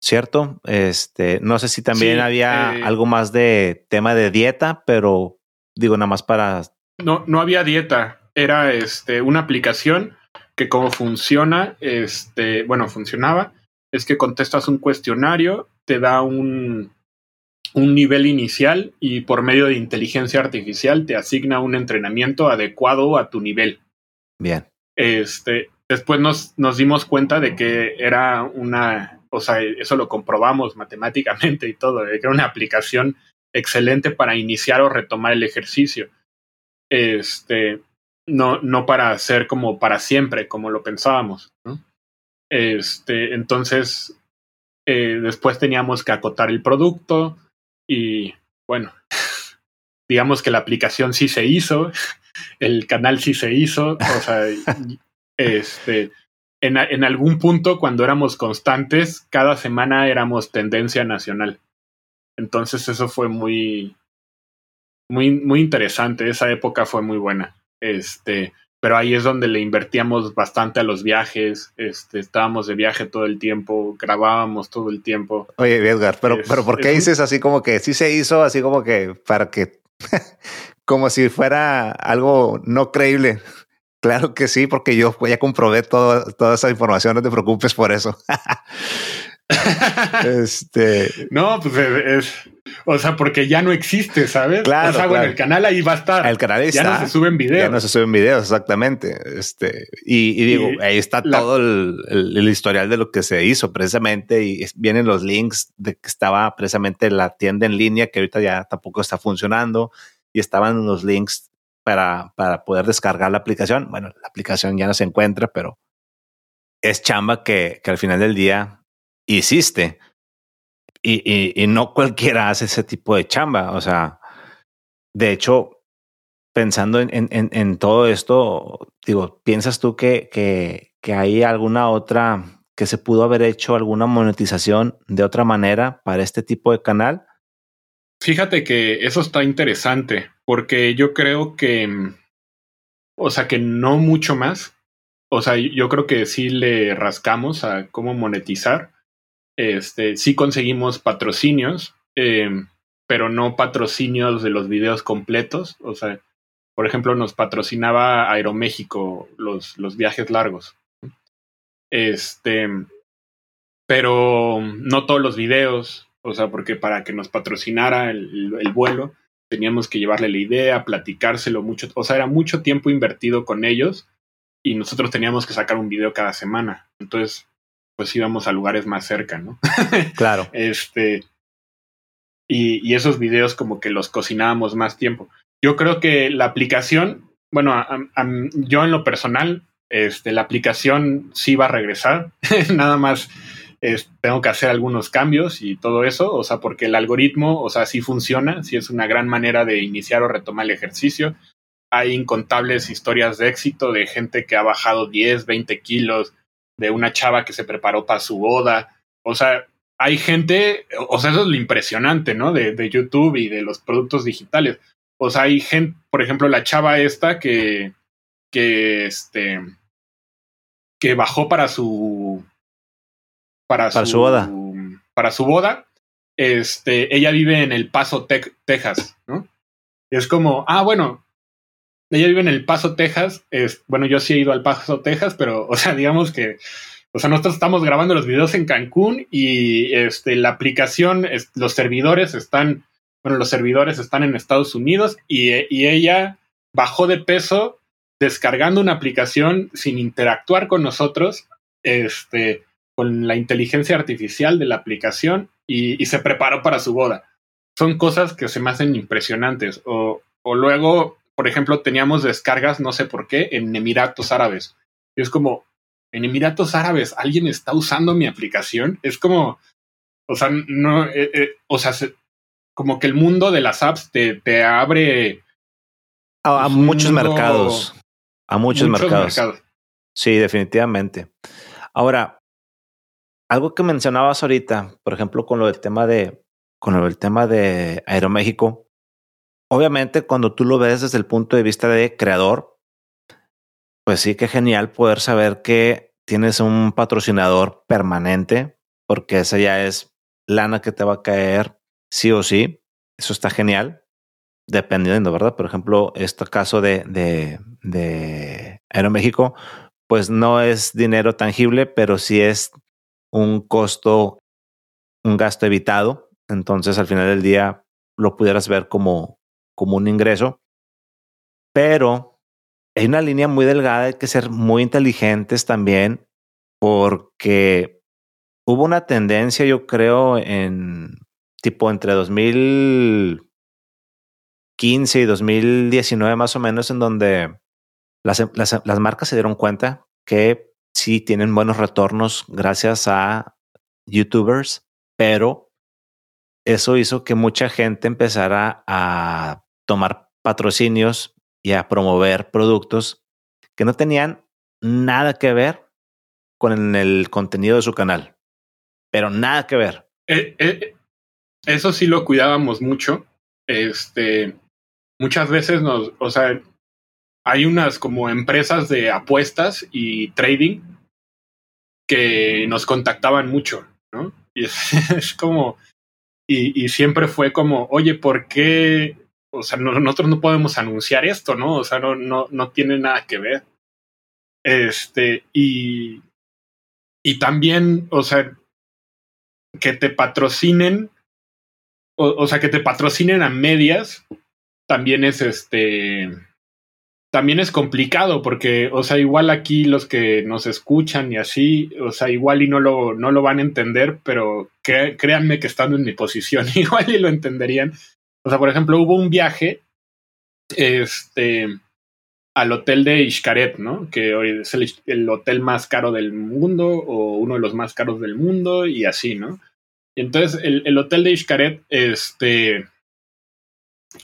¿cierto? Este, no sé si también había eh, algo más de tema de dieta, pero digo, nada más para. No, no había dieta. Era este, una aplicación que como funciona, este, bueno, funcionaba, es que contestas un cuestionario te da un, un nivel inicial y por medio de inteligencia artificial te asigna un entrenamiento adecuado a tu nivel. Bien. Este, después nos, nos dimos cuenta de que era una, o sea, eso lo comprobamos matemáticamente y todo, que era una aplicación excelente para iniciar o retomar el ejercicio. Este, no, no para hacer como para siempre, como lo pensábamos. Este, entonces, eh, después teníamos que acotar el producto y bueno, digamos que la aplicación sí se hizo, el canal sí se hizo, o sea, este, en, en, algún punto cuando éramos constantes, cada semana éramos tendencia nacional. Entonces eso fue muy, muy, muy interesante, esa época fue muy buena. Este, pero ahí es donde le invertíamos bastante a los viajes, este, estábamos de viaje todo el tiempo, grabábamos todo el tiempo. Oye, Edgar, pero, pero ¿por qué dices así como que sí se hizo, así como que para que, como si fuera algo no creíble? Claro que sí, porque yo ya comprobé todo, toda esa información, no te preocupes por eso. este. No, pues es, O sea, porque ya no existe, ¿sabes? Claro. O sea, bueno, el canal ahí va a estar. El canal ahí ya está. no se suben videos. Ya no se suben videos, exactamente. Este, y, digo, ahí está todo el, el, historial de lo que se hizo precisamente. Y vienen los links de que estaba precisamente la tienda en línea que ahorita ya tampoco está funcionando. Y estaban los links para, para poder descargar la aplicación. Bueno, la aplicación ya no se encuentra, pero es chamba que, que al final del día hiciste. Y, y, no cualquiera hace ese tipo de chamba. O sea, de hecho, pensando en, en, en todo esto, digo, ¿piensas tú que, que, que hay alguna otra que se pudo haber hecho alguna monetización de otra manera para este tipo de canal? Fíjate que eso está interesante, porque yo creo que, o sea, que no mucho más. O sea, yo creo que sí le rascamos a cómo monetizar, este, sí conseguimos patrocinios, em, pero no patrocinios de los videos completos. O sea, por ejemplo, nos patrocinaba Aeroméxico los, los viajes largos. Este, pero no todos los videos, o sea, porque para que nos patrocinara el, el, vuelo, teníamos que llevarle la idea, platicárselo mucho, o sea, era mucho tiempo invertido con ellos y nosotros teníamos que sacar un video cada semana. Entonces, pues íbamos a lugares más cerca, ¿no? Claro. este, y, y, esos videos como que los cocinábamos más tiempo. Yo creo que la aplicación, bueno, yo en lo personal, este, la aplicación sí va a regresar, nada más tengo que hacer algunos cambios y todo eso, o sea, porque el algoritmo, o sea, sí funciona, sí es una gran manera de iniciar o retomar el ejercicio. Hay incontables historias de éxito de gente que ha bajado 10, 20 kilos, de una chava que se preparó para su boda. O sea, hay gente, o sea, eso es lo impresionante, ¿no? De, de YouTube y de los productos digitales. O sea, hay gente, por ejemplo, la chava esta que, que este, que bajó para su, para, su, boda. Para su boda. Este, ella vive en El Paso, Texas, ¿no? Y es como, ah, bueno, ella vive en El Paso, Texas. Es, bueno, yo sí he ido al Paso, Texas, pero, o sea, digamos que, o sea, nosotros estamos grabando los videos en Cancún y este, la aplicación, los servidores están, bueno, los servidores están en Estados Unidos y, y ella bajó de peso descargando una aplicación sin interactuar con nosotros, este, con la inteligencia artificial de la aplicación y, y se preparó para su boda. Son cosas que se me hacen impresionantes. O, o luego por ejemplo, teníamos descargas, no sé por qué, en Emiratos Árabes. Y es como, en Emiratos Árabes, ¿alguien está usando mi aplicación? Es como, o sea, no, eh, eh, o sea, como que el mundo de las apps te, te abre a, muchos mercados. A muchos, mercados. Sí, definitivamente. Ahora, algo que mencionabas ahorita, por ejemplo, con lo del tema de, con lo del tema de Aeroméxico, obviamente cuando tú lo ves desde el punto de vista de creador, pues sí que genial poder saber que tienes un patrocinador permanente, porque esa ya es lana que te va a caer sí o sí. Eso está genial, dependiendo, ¿verdad? Por ejemplo, este caso de, de, de Aeroméxico, pues no es dinero tangible, pero sí es un costo, un gasto evitado. Entonces, al final del día, lo pudieras ver como, como un ingreso, pero hay una línea muy delgada, hay que ser muy inteligentes también, porque hubo una tendencia, yo creo, en tipo entre 2015 y 2019 más o menos, en donde las, las, las marcas se dieron cuenta que sí tienen buenos retornos gracias a youtubers, pero eso hizo que mucha gente empezara a tomar patrocinios y a promover productos que no tenían nada que ver con el contenido de su canal, pero nada que ver. Eh, eh, eso sí lo cuidábamos mucho. Este, muchas veces nos, o sea, hay unas como empresas de apuestas y trading que nos contactaban mucho, ¿no? Y es, como, y, y, siempre fue como, oye, ¿por qué o sea, nosotros no podemos anunciar esto, ¿no? O sea, no, no, no tiene nada que ver. Este, y, y también, o sea, que te patrocinen, o, o, sea, que te patrocinen a medias, también es este, también es complicado porque, o sea, igual aquí los que nos escuchan y así, o sea, igual y no lo, no lo van a entender, pero créanme que estando en mi posición, igual y lo entenderían. O sea, por ejemplo, hubo un viaje este, al hotel de Xcaret, ¿no? Que hoy es el, hotel más caro del mundo o uno de los más caros del mundo y así, ¿no? Entonces el, el hotel de Xcaret este,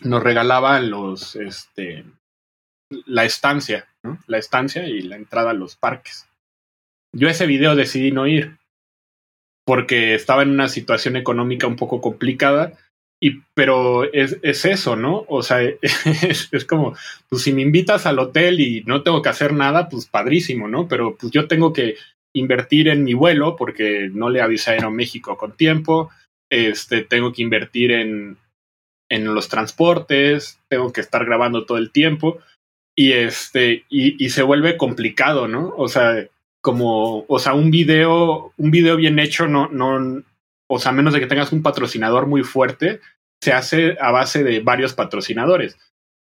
nos regalaba los, este, la estancia, ¿no? La estancia y la entrada a los parques. Yo ese video decidí no ir porque estaba en una situación económica un poco complicada y, pero es, es eso, ¿no? O sea, es, como, pues si me invitas al hotel y no tengo que hacer nada, pues padrísimo, ¿no? Pero pues yo tengo que invertir en mi vuelo porque no le avisé a Aeroméxico con tiempo, este, tengo que invertir en, en los transportes, tengo que estar grabando todo el tiempo y este, y, y se vuelve complicado, ¿no? O sea, como, o sea, un video, un video bien hecho no, no, o sea, a menos de que tengas un patrocinador muy fuerte, se hace a base de varios patrocinadores.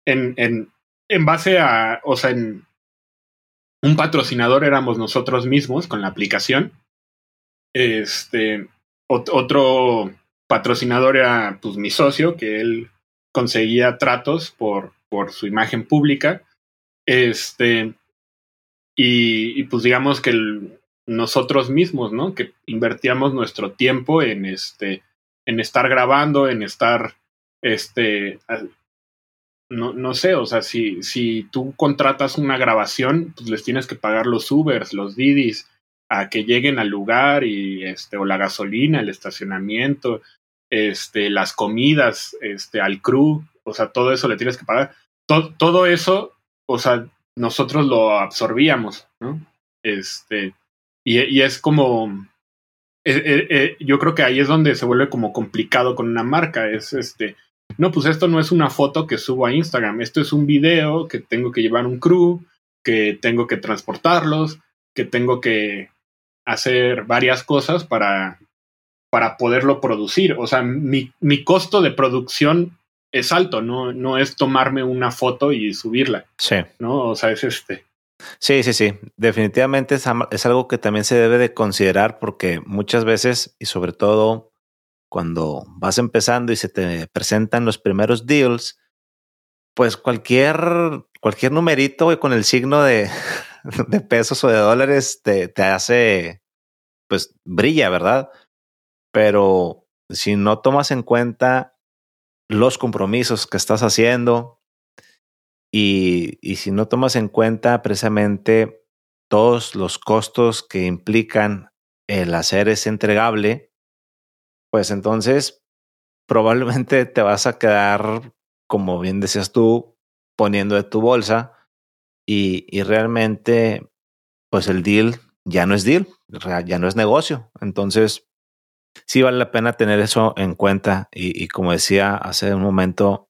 En, en, en base a, o sea, en un patrocinador éramos nosotros mismos con la aplicación Este, otro patrocinador era pues mi socio, que él conseguía tratos por, por su imagen pública. Este, y, pues digamos que nosotros mismos, ¿no? Que invertíamos nuestro tiempo en este, en estar grabando, en estar, este, no, no sé, o sea, si, si tú contratas una grabación, pues les tienes que pagar los Ubers, los Didis, a que lleguen al lugar y este, o la gasolina, el estacionamiento, este, las comidas, este, al crew, o sea, todo eso le tienes que pagar. Todo, todo eso, o sea, nosotros lo absorbíamos, ¿no? Este, y, y es como, eh, eh, eh, yo creo que ahí es donde se vuelve como complicado con una marca, es este, no, pues esto no es una foto que subo a Instagram, esto es un video que tengo que llevar un crew, que tengo que transportarlos, que tengo que hacer varias cosas para, para poderlo producir. O sea, mi, mi costo de producción es alto, no, no es tomarme una foto y subirla. Sí. ¿No? O sea, es este. Sí, sí, sí. Definitivamente es, es, algo que también se debe de considerar porque muchas veces, y sobre todo cuando vas empezando y se te presentan los primeros deals, pues cualquier, cualquier numerito con el signo de, de pesos o de dólares te, te hace, pues brilla, ¿verdad? Pero si no tomas en cuenta los compromisos que estás haciendo y, y si no tomas en cuenta precisamente todos los costos que implican el hacer ese entregable, pues entonces probablemente te vas a quedar, como bien decías tú, poniendo de tu bolsa y, y realmente, pues el deal ya no es deal, ya no es negocio. Entonces, sí vale la pena tener eso en cuenta y, como decía hace un momento,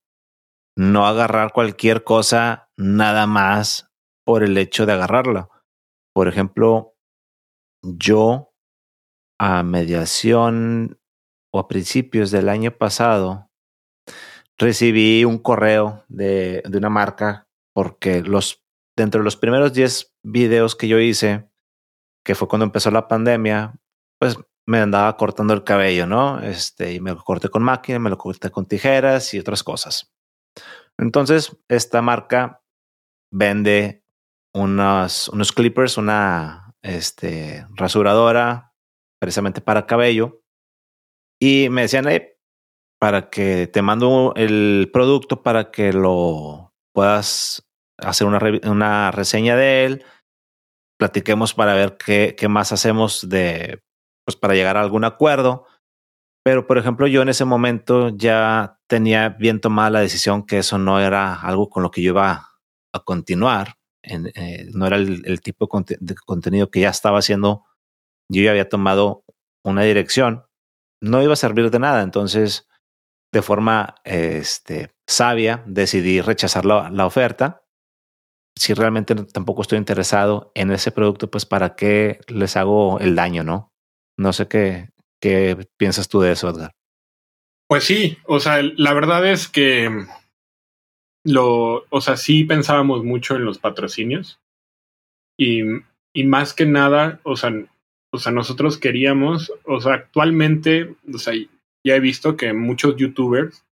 no agarrar cualquier cosa nada más por el hecho de agarrarla. Por ejemplo, yo a mediación o a principios del año pasado recibí un correo de, de una marca porque los dentro de los primeros 10 videos que yo hice, que fue cuando empezó la pandemia, pues me andaba cortando el cabello, ¿no? Este, y me lo corté con máquina, me lo corté con tijeras y otras cosas. Entonces, esta marca vende unos, unos clippers, una este, rasuradora precisamente para cabello. Y me decían, hey, para que te mando el producto para que lo puedas hacer una, una reseña de él, platiquemos para ver qué, qué más hacemos de, pues para llegar a algún acuerdo. Pero, por ejemplo, yo en ese momento ya tenía bien tomada la decisión que eso no era algo con lo que yo iba a continuar. Eh, no era el, el tipo de, de, contenido que ya estaba haciendo. Yo ya había tomado una dirección. No iba a servir de nada. Entonces, de forma este, sabia, decidí rechazar la, la oferta si realmente tampoco estoy interesado en ese producto, pues para qué les hago el daño, ¿no? No sé qué, qué piensas tú de eso, Edgar. Pues sí, o sea, la verdad es que lo, o sea, sí pensábamos mucho en los patrocinios y, y más que nada, o sea, o sea, nosotros queríamos, o sea, actualmente, o sea, ya he visto que muchos youtubers,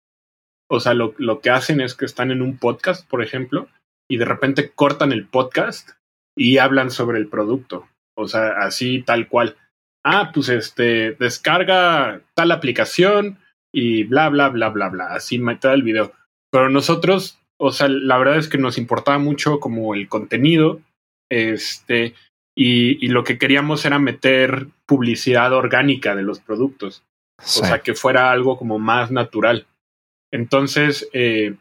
o sea, lo, lo que hacen es que están en un podcast, por ejemplo, y de repente cortan el podcast y hablan sobre el producto. O sea, así tal cual. Ah, pues este, descarga tal aplicación y bla, bla, bla, bla, bla. Así mete el video. Pero nosotros, o sea, la verdad es que nos importaba mucho como el contenido. Este, y, y lo que queríamos era meter publicidad orgánica de los productos. Sí. O sea, que fuera algo como más natural. Entonces, eh,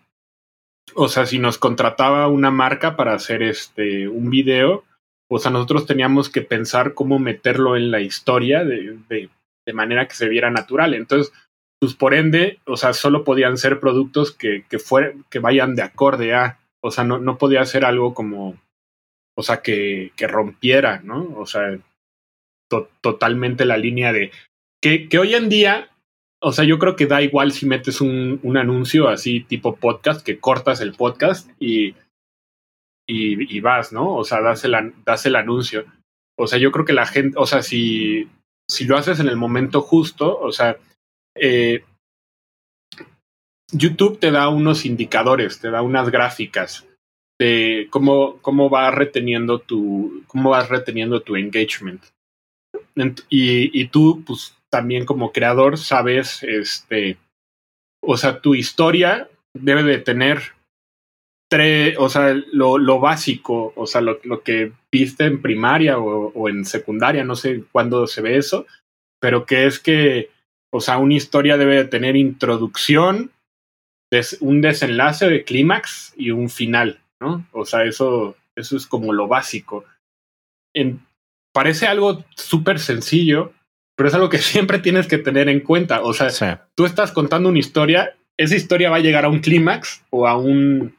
o sea, si nos contrataba una marca para hacer este un video, o sea, nosotros teníamos que pensar cómo meterlo en la historia de, de, de manera que se viera natural. Entonces, pues por ende, o sea, solo podían ser productos que, que, fueran, que vayan de acorde a, o sea, no, no podía ser algo como, o sea, que, que rompiera, ¿no? O sea, to, totalmente la línea de, que, que hoy en día o sea, yo creo que da igual si metes un, un anuncio así tipo podcast, que cortas el podcast y, y, vas, ¿no? O sea, das el, das el anuncio. O sea, yo creo que la gente, o sea, si, si lo haces en el momento justo, o sea, eh, YouTube te da unos indicadores, te da unas gráficas de cómo, cómo va reteniendo tu, cómo vas reteniendo tu engagement. Y, y tú, pues también como creador, sabes, este, o sea, tu historia debe de tener tres, o sea, lo, lo básico, o sea, lo, lo, que viste en primaria o, o, en secundaria, no sé cuándo se ve eso, pero que es que, o sea, una historia debe de tener introducción, des, un desenlace de clímax y un final, ¿no? O sea, eso, eso es como lo básico. En, parece algo súper sencillo, pero es algo que siempre tienes que tener en cuenta. O sea, sí. tú estás contando una historia, esa historia va a llegar a un clímax o a un.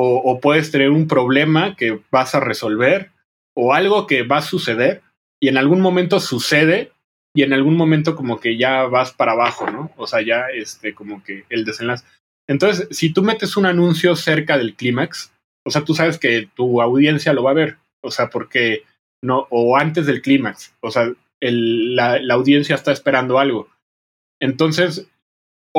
O, puedes tener un problema que vas a resolver o algo que va a suceder y en algún momento sucede y en algún momento como que ya vas para abajo, ¿no? O sea, ya este, como que el desenlace. Entonces, si tú metes un anuncio cerca del clímax, o sea, tú sabes que tu audiencia lo va a ver, o sea, porque no, o antes del clímax, o sea, el, la, audiencia está esperando algo. Entonces,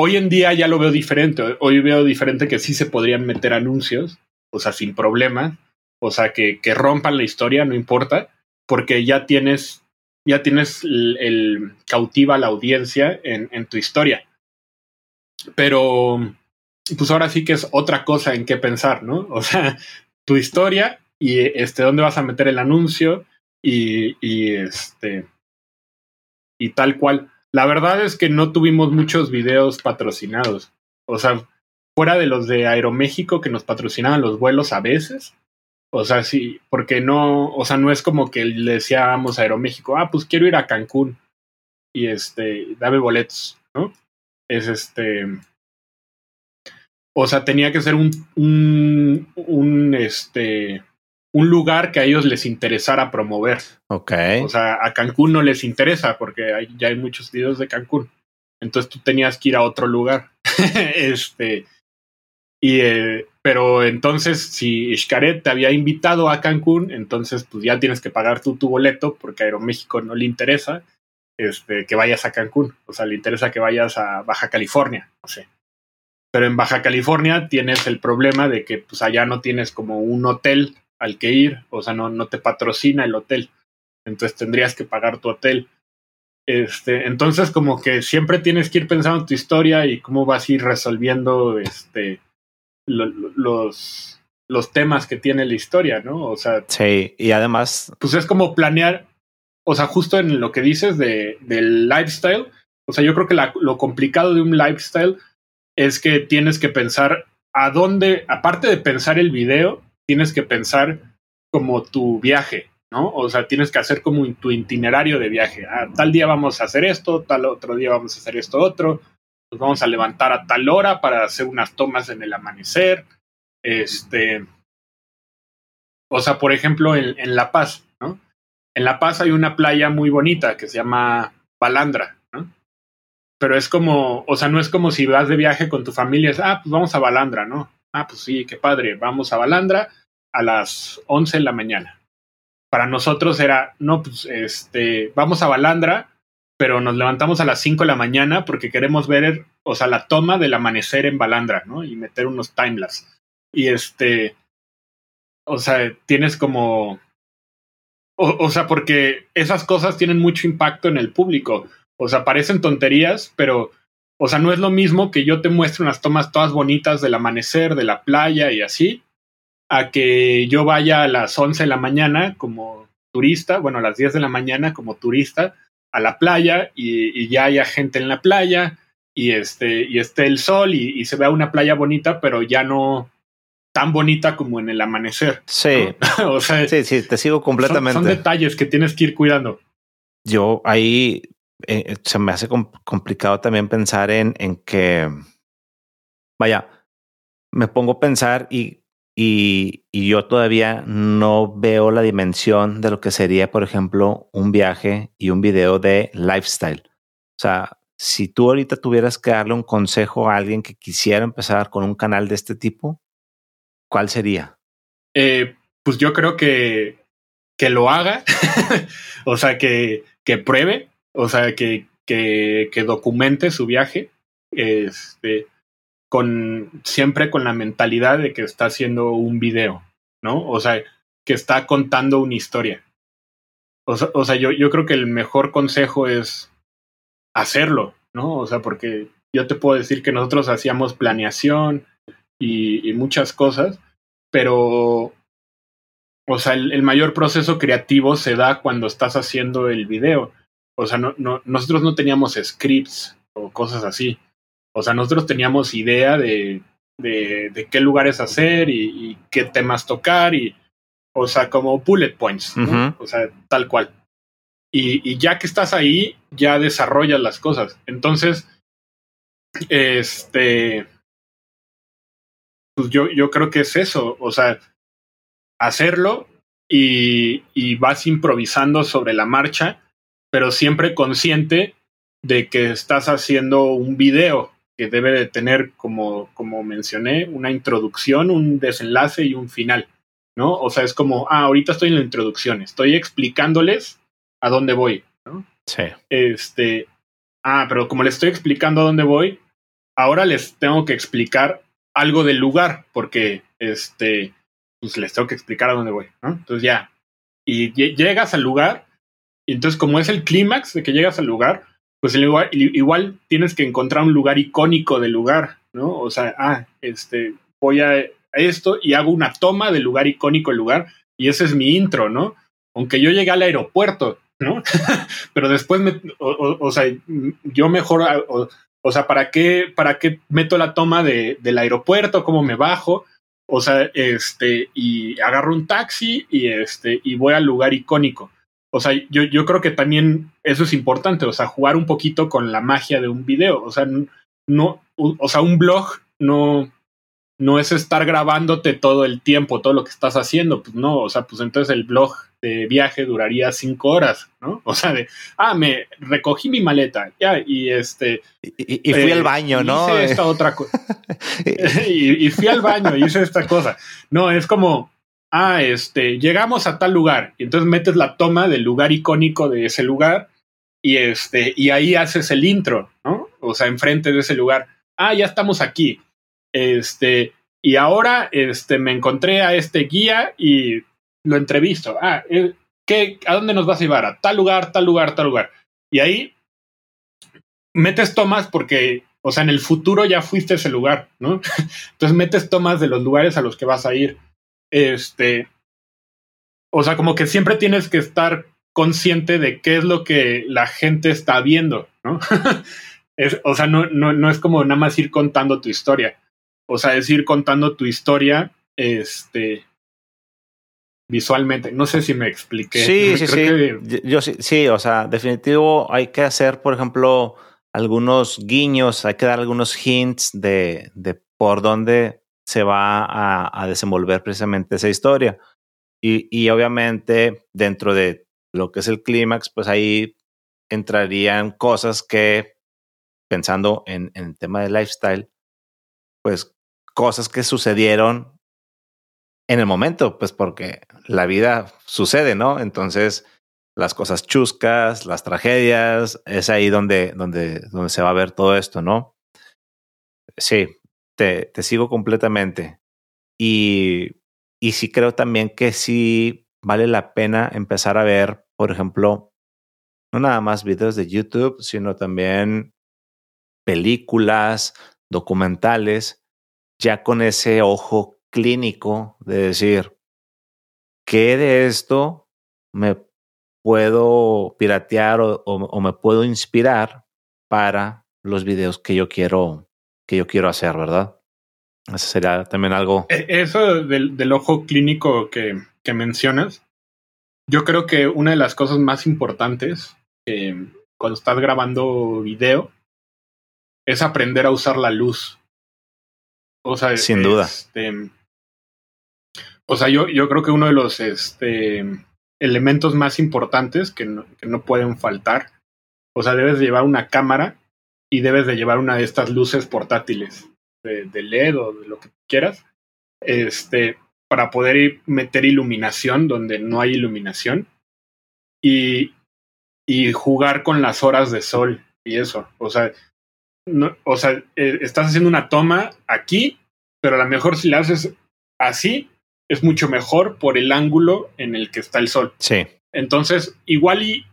hoy en día ya lo veo diferente. Hoy veo diferente que sí se podrían meter anuncios, o sea, sin problema. O sea, que, que rompan la historia, no importa, porque ya tienes, ya tienes el, el cautiva la audiencia en, en, tu historia. Pero, pues ahora sí que es otra cosa en qué pensar, ¿no? O sea, tu historia y este, dónde vas a meter el anuncio y, y este, y tal cual. La verdad es que no tuvimos muchos videos patrocinados. O sea, fuera de los de Aeroméxico que nos patrocinaban los vuelos a veces. O sea, sí, porque no, o sea, no es como que le decíamos a Aeroméxico, ah, pues quiero ir a Cancún y este, dame boletos, ¿no? Es este, o sea, tenía que ser un, un, un este, un lugar que a ellos les interesara promover. Ok. O sea, a Cancún no les interesa porque hay, ya hay muchos videos de Cancún. Entonces tú tenías que ir a otro lugar. este. Y, eh, pero entonces, si Xcaret te había invitado a Cancún, entonces pues ya tienes que pagar tú tu boleto porque a Aeroméxico no le interesa este, que vayas a Cancún. O sea, le interesa que vayas a Baja California, no sé. Pero en Baja California tienes el problema de que pues allá no tienes como un hotel al que ir, o sea, no, no te patrocina el hotel, entonces tendrías que pagar tu hotel. Este, entonces como que siempre tienes que ir pensando en tu historia y cómo vas a ir resolviendo este, lo, los, los temas que tiene la historia, ¿no? O sea... Sí, y además... Pues es como planear, o sea, justo en lo que dices de, del lifestyle, o sea, yo creo que la, lo complicado de un lifestyle es que tienes que pensar a dónde, aparte de pensar el video, tienes que pensar como tu viaje, ¿no? O sea, tienes que hacer como tu itinerario de viaje. Ah, tal día vamos a hacer esto, tal otro día vamos a hacer esto otro. Nos vamos a levantar a tal hora para hacer unas tomas en el amanecer. Este. O sea, por ejemplo, en, La Paz, ¿no? En La Paz hay una playa muy bonita que se llama Balandra, ¿no? Pero es como, o sea, no es como si vas de viaje con tu familia, es, ah, pues vamos a Balandra, ¿no? Ah, pues sí, qué padre, vamos a Balandra a las 11 de la mañana. Para nosotros era, no, pues este, vamos a Balandra, pero nos levantamos a las 5 de la mañana porque queremos ver, o sea, la toma del amanecer en Balandra, ¿no? Y meter unos timelapse. Y este, o sea, tienes como, o, o, sea, porque esas cosas tienen mucho impacto en el público. O sea, parecen tonterías, pero, o sea, no es lo mismo que yo te muestre unas tomas todas bonitas del amanecer, de la playa y así, a que yo vaya a las 11 de la mañana como turista, bueno, a las 10 de la mañana como turista a la playa y, y ya haya gente en la playa y, este, y esté el sol y, y, se vea una playa bonita, pero ya no tan bonita como en el amanecer. Sí. ¿no? o sea, sí, sí, te sigo completamente. Son, son, detalles que tienes que ir cuidando. Yo ahí eh, se me hace complicado también pensar en, en que, vaya, me pongo a pensar y y, yo todavía no veo la dimensión de lo que sería, por ejemplo, un viaje y un video de lifestyle. O sea, si tú ahorita tuvieras que darle un consejo a alguien que quisiera empezar con un canal de este tipo, ¿cuál sería? Eh, pues yo creo que, que lo haga, o sea, que, que pruebe, O sea, que, que, que documente su viaje, este, con, siempre con la mentalidad de que está haciendo un video, ¿no? O sea, que está contando una historia. O sea, yo, yo creo que el mejor consejo es hacerlo, ¿no? O sea, porque yo te puedo decir que nosotros hacíamos planeación y, y muchas cosas, pero, o sea, el, el, mayor proceso creativo se da cuando estás haciendo el video. O sea, no, no, nosotros no teníamos scripts o cosas así. O sea, nosotros teníamos idea de, de, de qué lugares hacer y, y, qué temas tocar y, o sea, como bullet points, ¿no? uh -huh. o sea, tal cual. Y, y, ya que estás ahí, ya desarrollas las cosas. Entonces, este, pues yo, yo creo que es eso, o sea, hacerlo y, y vas improvisando sobre la marcha, pero siempre consciente de que estás haciendo un video que debe de tener, como, como mencioné, una introducción, un desenlace y un final, ¿no? O sea, es como, ah, ahorita estoy en la introducción, estoy explicándoles a dónde voy, ¿no? Sí. Este, ah, pero como les estoy explicando a dónde voy, ahora les tengo que explicar algo del lugar, porque, este, pues les tengo que explicar a dónde voy, ¿no? Entonces ya, y llegas al lugar, y entonces como es el clímax de que llegas al lugar, pues igual, igual tienes que encontrar un lugar icónico del lugar, ¿no? O sea, ah, este, voy a esto y hago una toma del lugar icónico del lugar y ese es mi intro, ¿no? Aunque yo llegué al aeropuerto, ¿no? Pero después, me, o, o, sea, yo mejor, o, o, sea, ¿para qué, ¿para qué meto la toma de, del aeropuerto? ¿Cómo me bajo? O sea, este, y agarro un taxi y este, y voy al lugar icónico. O sea, yo, yo creo que también eso es importante, o sea, jugar un poquito con la magia de un video. O sea, no, o sea, un blog no, no es estar grabándote todo el tiempo, todo lo que estás haciendo. Pues no, o sea, pues entonces el blog de viaje duraría cinco horas, ¿no? O sea, de, ah, me recogí mi maleta, ya, y este. Y, y fui eh, al baño, ¿no? Hice esta otra cosa. y, y fui al baño, y hice esta cosa. No, es como, ah, este, llegamos a tal lugar, y entonces metes la toma del lugar icónico de ese lugar, y este, y ahí haces el intro, ¿no? O sea, enfrente de ese lugar, ah, ya estamos aquí, este, y ahora, este, me encontré a este guía y lo entrevisto, ah, ¿qué, ¿a dónde nos vas a llevar? A tal lugar, tal lugar, tal lugar, y ahí metes tomas porque, o sea, en el futuro ya fuiste a ese lugar, ¿no? Entonces metes tomas de los lugares a los que vas a ir este, o sea, como que siempre tienes que estar consciente de qué es lo que la gente está viendo, ¿no? es, o sea, no, no, no es como nada más ir contando tu historia. O sea, es ir contando tu historia, este, visualmente. No sé si me expliqué. Sí, sí, sí. Que... Yo sí, sí, o sea, definitivo hay que hacer, por ejemplo, algunos guiños, hay que dar algunos hints de, de por dónde se va a, a desenvolver precisamente esa historia. Y, y, obviamente dentro de lo que es el clímax, pues ahí entrarían cosas que, pensando en, en, el tema de lifestyle, pues cosas que sucedieron en el momento, pues porque la vida sucede, ¿no? Entonces, las cosas chuscas, las tragedias, es ahí donde, donde, donde se va a ver todo esto, ¿no? Sí, te, sigo completamente. Y, y sí creo también que sí vale la pena empezar a ver, por ejemplo, no nada más videos de YouTube, sino también películas, documentales, ya con ese ojo clínico de decir, ¿qué de esto me puedo piratear o, o, o me puedo inspirar para los videos que yo quiero que yo quiero hacer, ¿verdad? Eso sería también algo. Eso del, del ojo clínico que, que, mencionas, yo creo que una de las cosas más importantes eh, cuando estás grabando video es aprender a usar la luz. O sea, sin duda. Este, o sea, yo, yo creo que uno de los este, elementos más importantes que no, que no pueden faltar, o sea, debes llevar una cámara y debes de llevar una de estas luces portátiles de, de LED o de lo que quieras, este, para poder meter iluminación donde no hay iluminación. Y, y jugar con las horas de sol y eso. O sea, no, o sea, eh, estás haciendo una toma aquí, pero a lo mejor si la haces así, es mucho mejor por el ángulo en el que está el sol. Sí. Entonces, igual y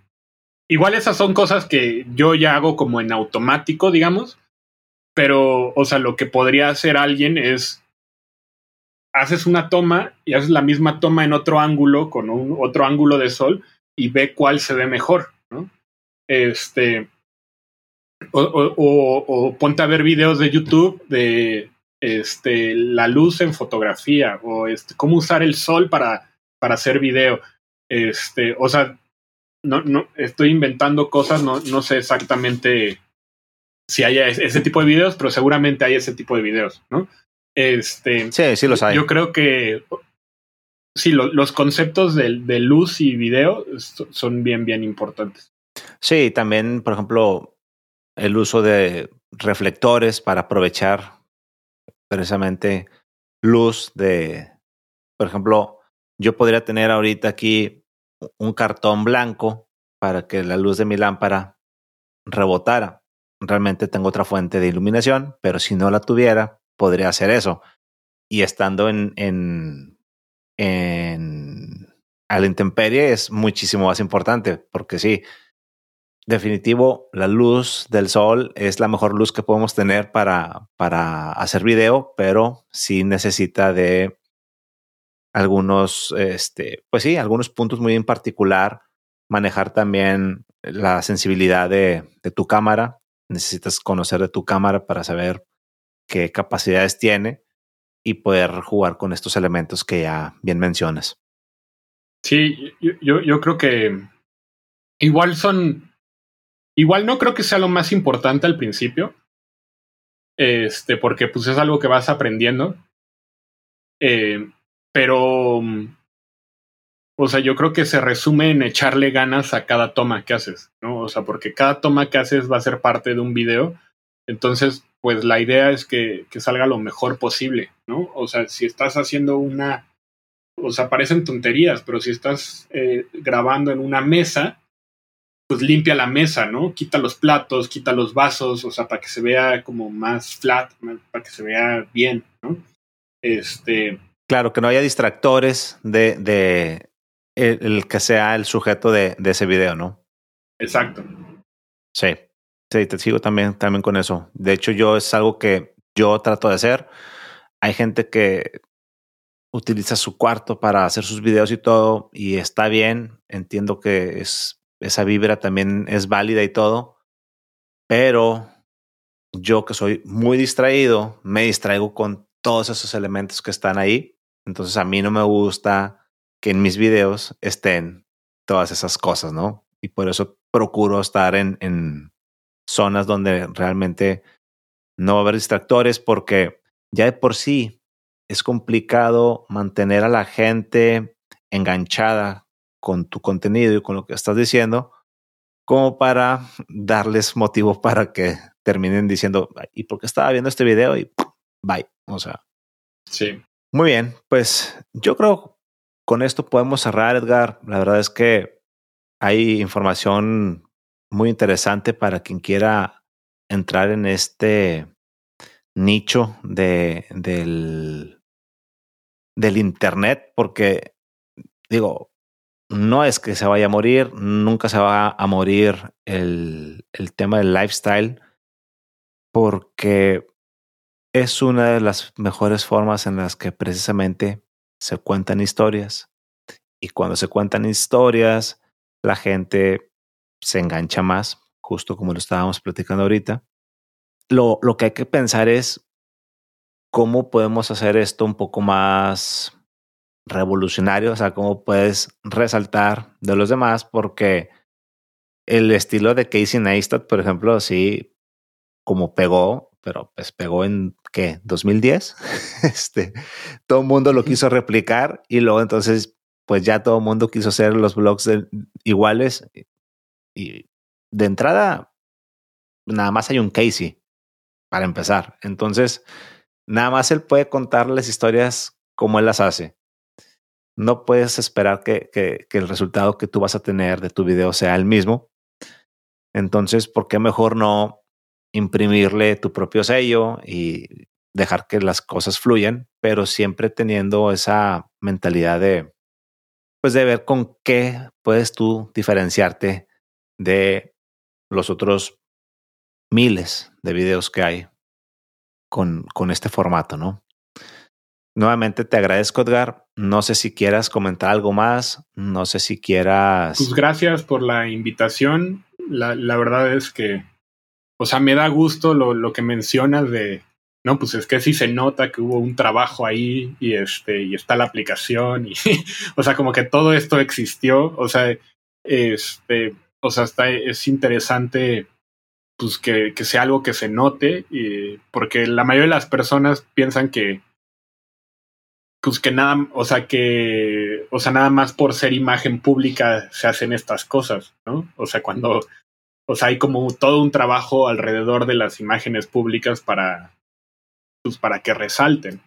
igual esas son cosas que yo ya hago como en automático, digamos, pero, o sea, lo que podría hacer alguien es haces una toma y haces la misma toma en otro ángulo, con un, otro ángulo de sol, y ve cuál se ve mejor, ¿no? Este. O, ponte a ver videos de YouTube de este, la luz en fotografía o este, cómo usar el sol para, para hacer video. Este, o sea, no, no, estoy inventando cosas, no, no sé exactamente si hay ese tipo de videos, pero seguramente hay ese tipo de videos, ¿no? Este, sí, sí los hay. Yo creo que sí, los conceptos de, de, luz y video son bien, bien importantes. Sí, también, por ejemplo, el uso de reflectores para aprovechar precisamente luz de, por ejemplo, yo podría tener ahorita aquí un cartón blanco para que la luz de mi lámpara rebotara. Realmente tengo otra fuente de iluminación, pero si no la tuviera, podría hacer eso. Y estando en, en, en a la intemperie es muchísimo más importante, porque sí, definitivo, la luz del sol es la mejor luz que podemos tener para, para hacer video, pero sí necesita de algunos, este, pues sí, algunos puntos muy en particular, manejar también la sensibilidad de, tu cámara. Necesitas conocer de tu cámara para saber qué capacidades tiene y poder jugar con estos elementos que ya bien mencionas. Sí, yo, yo creo que igual son, igual no creo que sea lo más importante al principio, este, porque pues es algo que vas aprendiendo, eh, pero, o sea, yo creo que se resume en echarle ganas a cada toma que haces, ¿no? O sea, porque cada toma que haces va a ser parte de un video entonces, pues la idea es que, que, salga lo mejor posible, ¿no? O sea, si estás haciendo una, o sea, parecen tonterías, pero si estás eh, grabando en una mesa, pues limpia la mesa, ¿no? Quita los platos, quita los vasos, o sea, para que se vea como más flat, para que se vea bien, ¿no? Este. Claro, que no haya distractores de, de el, el que sea el sujeto de, de ese video, ¿no? Exacto. Sí. Sí, te sigo también, también con eso. De hecho, yo es algo que yo trato de hacer. Hay gente que utiliza su cuarto para hacer sus videos y todo, y está bien. Entiendo que es, esa vibra también es válida y todo, pero yo que soy muy distraído, me distraigo con todos esos elementos que están ahí. Entonces a mí no me gusta que en mis videos estén todas esas cosas, ¿no? Y por eso procuro estar en, en zonas donde realmente no va a haber distractores porque ya de por sí es complicado mantener a la gente enganchada con tu contenido y con lo que estás diciendo como para darles motivo para que terminen diciendo, ¿y por qué estaba viendo este video? Y bye. O sea. Sí. Muy bien, pues yo creo con esto podemos cerrar, Edgar. La verdad es que hay información muy interesante para quien quiera entrar en este nicho de, del, del Internet, porque digo, no es que se vaya a morir, nunca se va a morir el, el tema del lifestyle, porque es una de las mejores formas en las que precisamente se cuentan historias. Y cuando se cuentan historias, la gente se engancha más, justo como lo estábamos platicando ahorita. Lo, lo que hay que pensar es cómo podemos hacer esto un poco más revolucionario, o sea, cómo puedes resaltar de los demás, porque el estilo de Casey Neistat, por ejemplo, sí, como pegó, pero pues pegó en, ¿qué? 2010. este, todo el mundo lo quiso replicar y luego entonces, pues ya todo el mundo quiso hacer los blogs iguales y de entrada, nada más hay un Casey para empezar. Entonces, nada más él puede contarles historias como él las hace. No puedes esperar que, que, que, el resultado que tú vas a tener de tu video sea el mismo, Entonces, ¿por qué mejor no imprimirle tu propio sello y dejar que las cosas fluyan, pero siempre teniendo esa mentalidad de, pues de ver con qué puedes tú diferenciarte de los otros miles de videos que hay con, con este formato, ¿no? Nuevamente te agradezco, Edgar. No sé si quieras comentar algo más. No sé si quieras. Pues gracias por la invitación. La, la verdad es que, o sea, me da gusto lo, lo, que mencionas de, no, pues es que sí se nota que hubo un trabajo ahí y este, y está la aplicación y, o sea, como que todo esto existió. O sea, este, o sea, está, es interesante pues que, que sea algo que se note, y, porque la mayoría de las personas piensan que, pues que nada, o sea, que, o sea, nada más por ser imagen pública se hacen estas cosas, ¿no? O sea, cuando, o sea, hay como todo un trabajo alrededor de las imágenes públicas para, pues, para que resalten.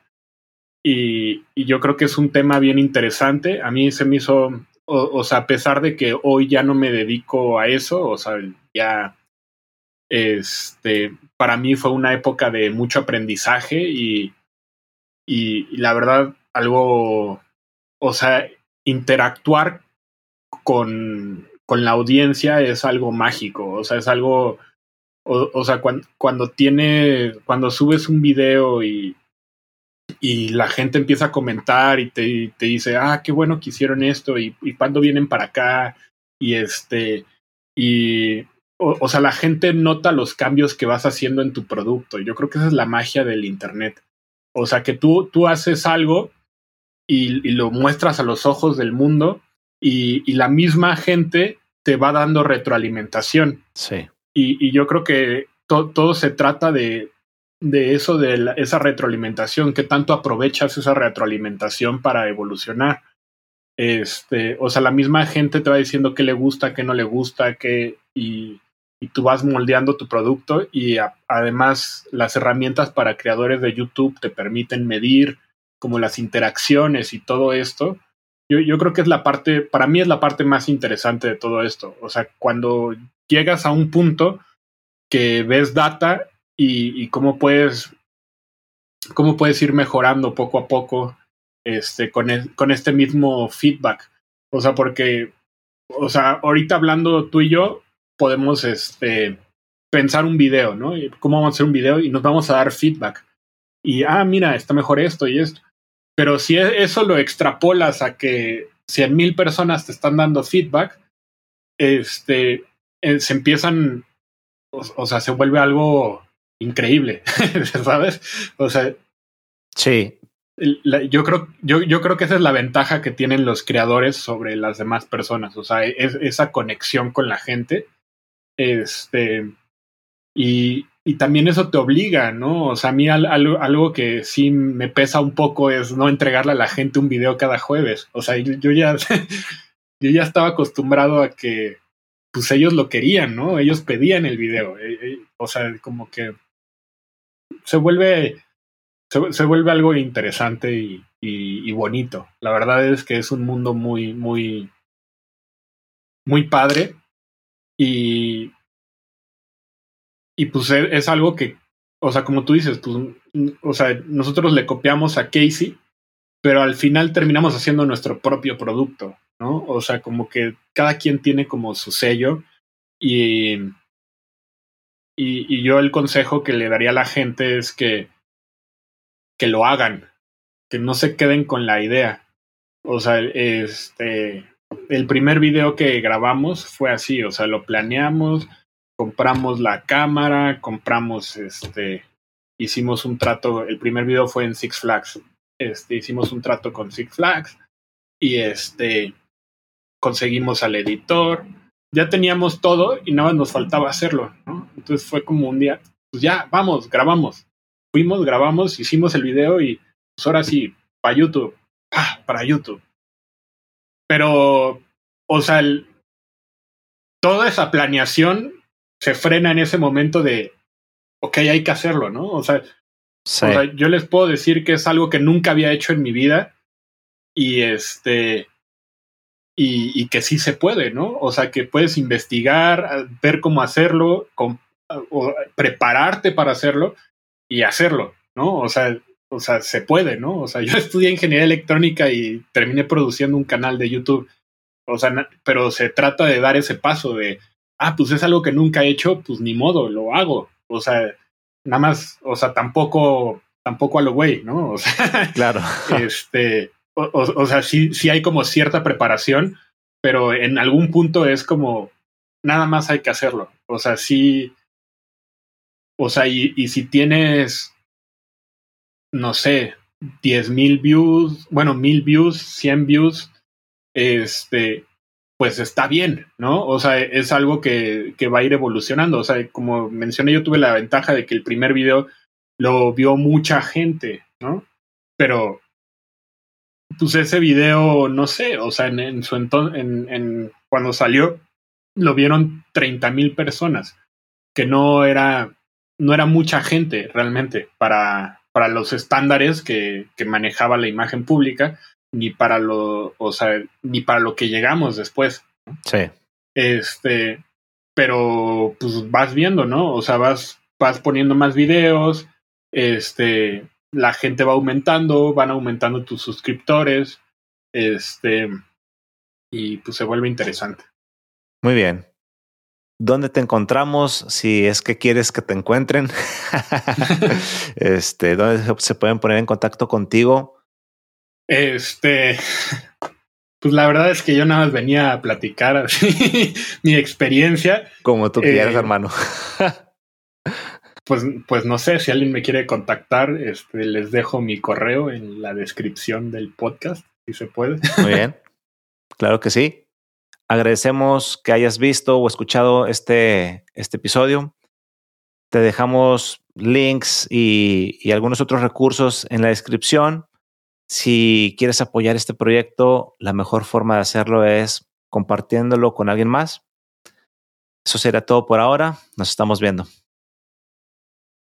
Y, y yo creo que es un tema bien interesante. A mí se me hizo, o, sea, a pesar de que hoy ya no me dedico a eso, o sea, ya, este, para mí fue una época de mucho aprendizaje y, y, y la verdad algo, o sea, interactuar con, con la audiencia es algo mágico, o sea, es algo, o, sea, cuando, cuando tiene, cuando subes un video y, y la gente empieza a comentar y te, te dice, ah, qué bueno que hicieron esto y, y cuándo vienen para acá y este, y, o, sea, la gente nota los cambios que vas haciendo en tu producto. Yo creo que esa es la magia del Internet. O sea, que tú, tú haces algo y, lo muestras a los ojos del mundo y, la misma gente te va dando retroalimentación. Sí. Y, y yo creo que to, todo se trata de, de eso, de la, esa retroalimentación, que tanto aprovechas esa retroalimentación para evolucionar. Este, o sea, la misma gente te va diciendo qué le gusta, qué no le gusta, qué, y, y tú vas moldeando tu producto y a, además las herramientas para creadores de YouTube te permiten medir como las interacciones y todo esto. Yo, yo, creo que es la parte, para mí es la parte más interesante de todo esto. O sea, cuando llegas a un punto que ves data y, cómo puedes cómo puedes ir mejorando poco a poco este, con, con este mismo feedback. O sea, porque, o sea, ahorita hablando tú y yo, podemos este, pensar un video, ¿no? ¿Cómo vamos a hacer un video? Y nos vamos a dar feedback. Y, ah, mira, está mejor esto y esto. Pero si eso lo extrapolas a que cien mil personas te están dando feedback, este, eh, se empiezan, o, o, sea, se vuelve algo increíble, ¿sabes? O sea, sí. La, yo, creo, yo, yo creo que esa es la ventaja que tienen los creadores sobre las demás personas, o sea, es, esa conexión con la gente. Este, y, y también eso te obliga, ¿no? O sea, a mí algo, que sí me pesa un poco es no entregarle a la gente un video cada jueves. O sea, yo, ya, yo ya estaba acostumbrado a que, pues ellos lo querían, ¿no? Ellos pedían el video. O sea, como que se vuelve, se, vuelve algo interesante y, y bonito. La verdad es que es un mundo muy, muy, muy padre y, y pues es, es, algo que, o sea, como tú dices, pues, o sea, nosotros le copiamos a Casey, pero al final terminamos haciendo nuestro propio producto, ¿no? O sea, como que cada quien tiene como su sello y, y, y yo el consejo que le daría a la gente es que, que lo hagan, que no se queden con la idea. O sea, este, el primer video que grabamos fue así, o sea, lo planeamos, compramos la cámara, compramos este, hicimos un trato, el primer video fue en Six Flags, este, hicimos un trato con Six Flags y este, conseguimos al editor, ya teníamos todo y nada más nos faltaba hacerlo. Entonces fue como un día, pues ya, vamos, grabamos. Fuimos, grabamos, hicimos el video y pues ahora sí, para YouTube, para YouTube. Pero, o sea, toda esa planeación se frena en ese momento de, ok, hay que hacerlo, ¿no? O sea, sí. o sea, yo les puedo decir que es algo que nunca había hecho en mi vida y este, y, que sí se puede, ¿no? O sea, que puedes investigar, ver cómo hacerlo, o prepararte para hacerlo y hacerlo, ¿no? O sea, o sea, se puede, ¿no? O sea, yo estudié ingeniería electrónica y terminé produciendo un canal de YouTube. O sea, pero se trata de dar ese paso de, ah, pues es algo que nunca he hecho, pues ni modo, lo hago. O sea, nada más, o sea, tampoco, tampoco a lo güey, ¿no? O sea, claro. este, o, o, sea, sí, sí hay como cierta preparación, pero en algún punto es como, nada más hay que hacerlo. O sea, sí, o sea, y, y si tienes, no sé, diez mil views, bueno, mil views, cien views, este, pues está bien, ¿no? O sea, es algo que, que, va a ir evolucionando. O sea, como mencioné, yo tuve la ventaja de que el primer video lo vio mucha gente, ¿no? Pero, pues ese video, no sé, o sea, en, su entonces, en, en, cuando salió, lo vieron 30 mil personas, que no era, no era mucha gente realmente para, para los estándares que, que manejaba la imagen pública ni para lo, o sea, ni para lo que llegamos después. Sí. Este, pero pues vas viendo, ¿no? O sea, vas, vas poniendo más videos, este, la gente va aumentando, van aumentando tus suscriptores, este, y pues se vuelve interesante. Muy bien. ¿Dónde te encontramos? Si es que quieres que te encuentren. este, ¿dónde se pueden poner en contacto contigo? Este, pues la verdad es que yo nada más venía a platicar así, mi experiencia. Como tú quieras, eh, hermano. pues, pues no sé, si alguien me quiere contactar, este, les dejo mi correo en la descripción del podcast, si se puede. Muy bien. Claro que sí. Agradecemos que hayas visto o escuchado este, este episodio. Te dejamos links y, y algunos otros recursos en la descripción. Si quieres apoyar este proyecto, la mejor forma de hacerlo es compartiéndolo con alguien más. Eso será todo por ahora. Nos estamos viendo.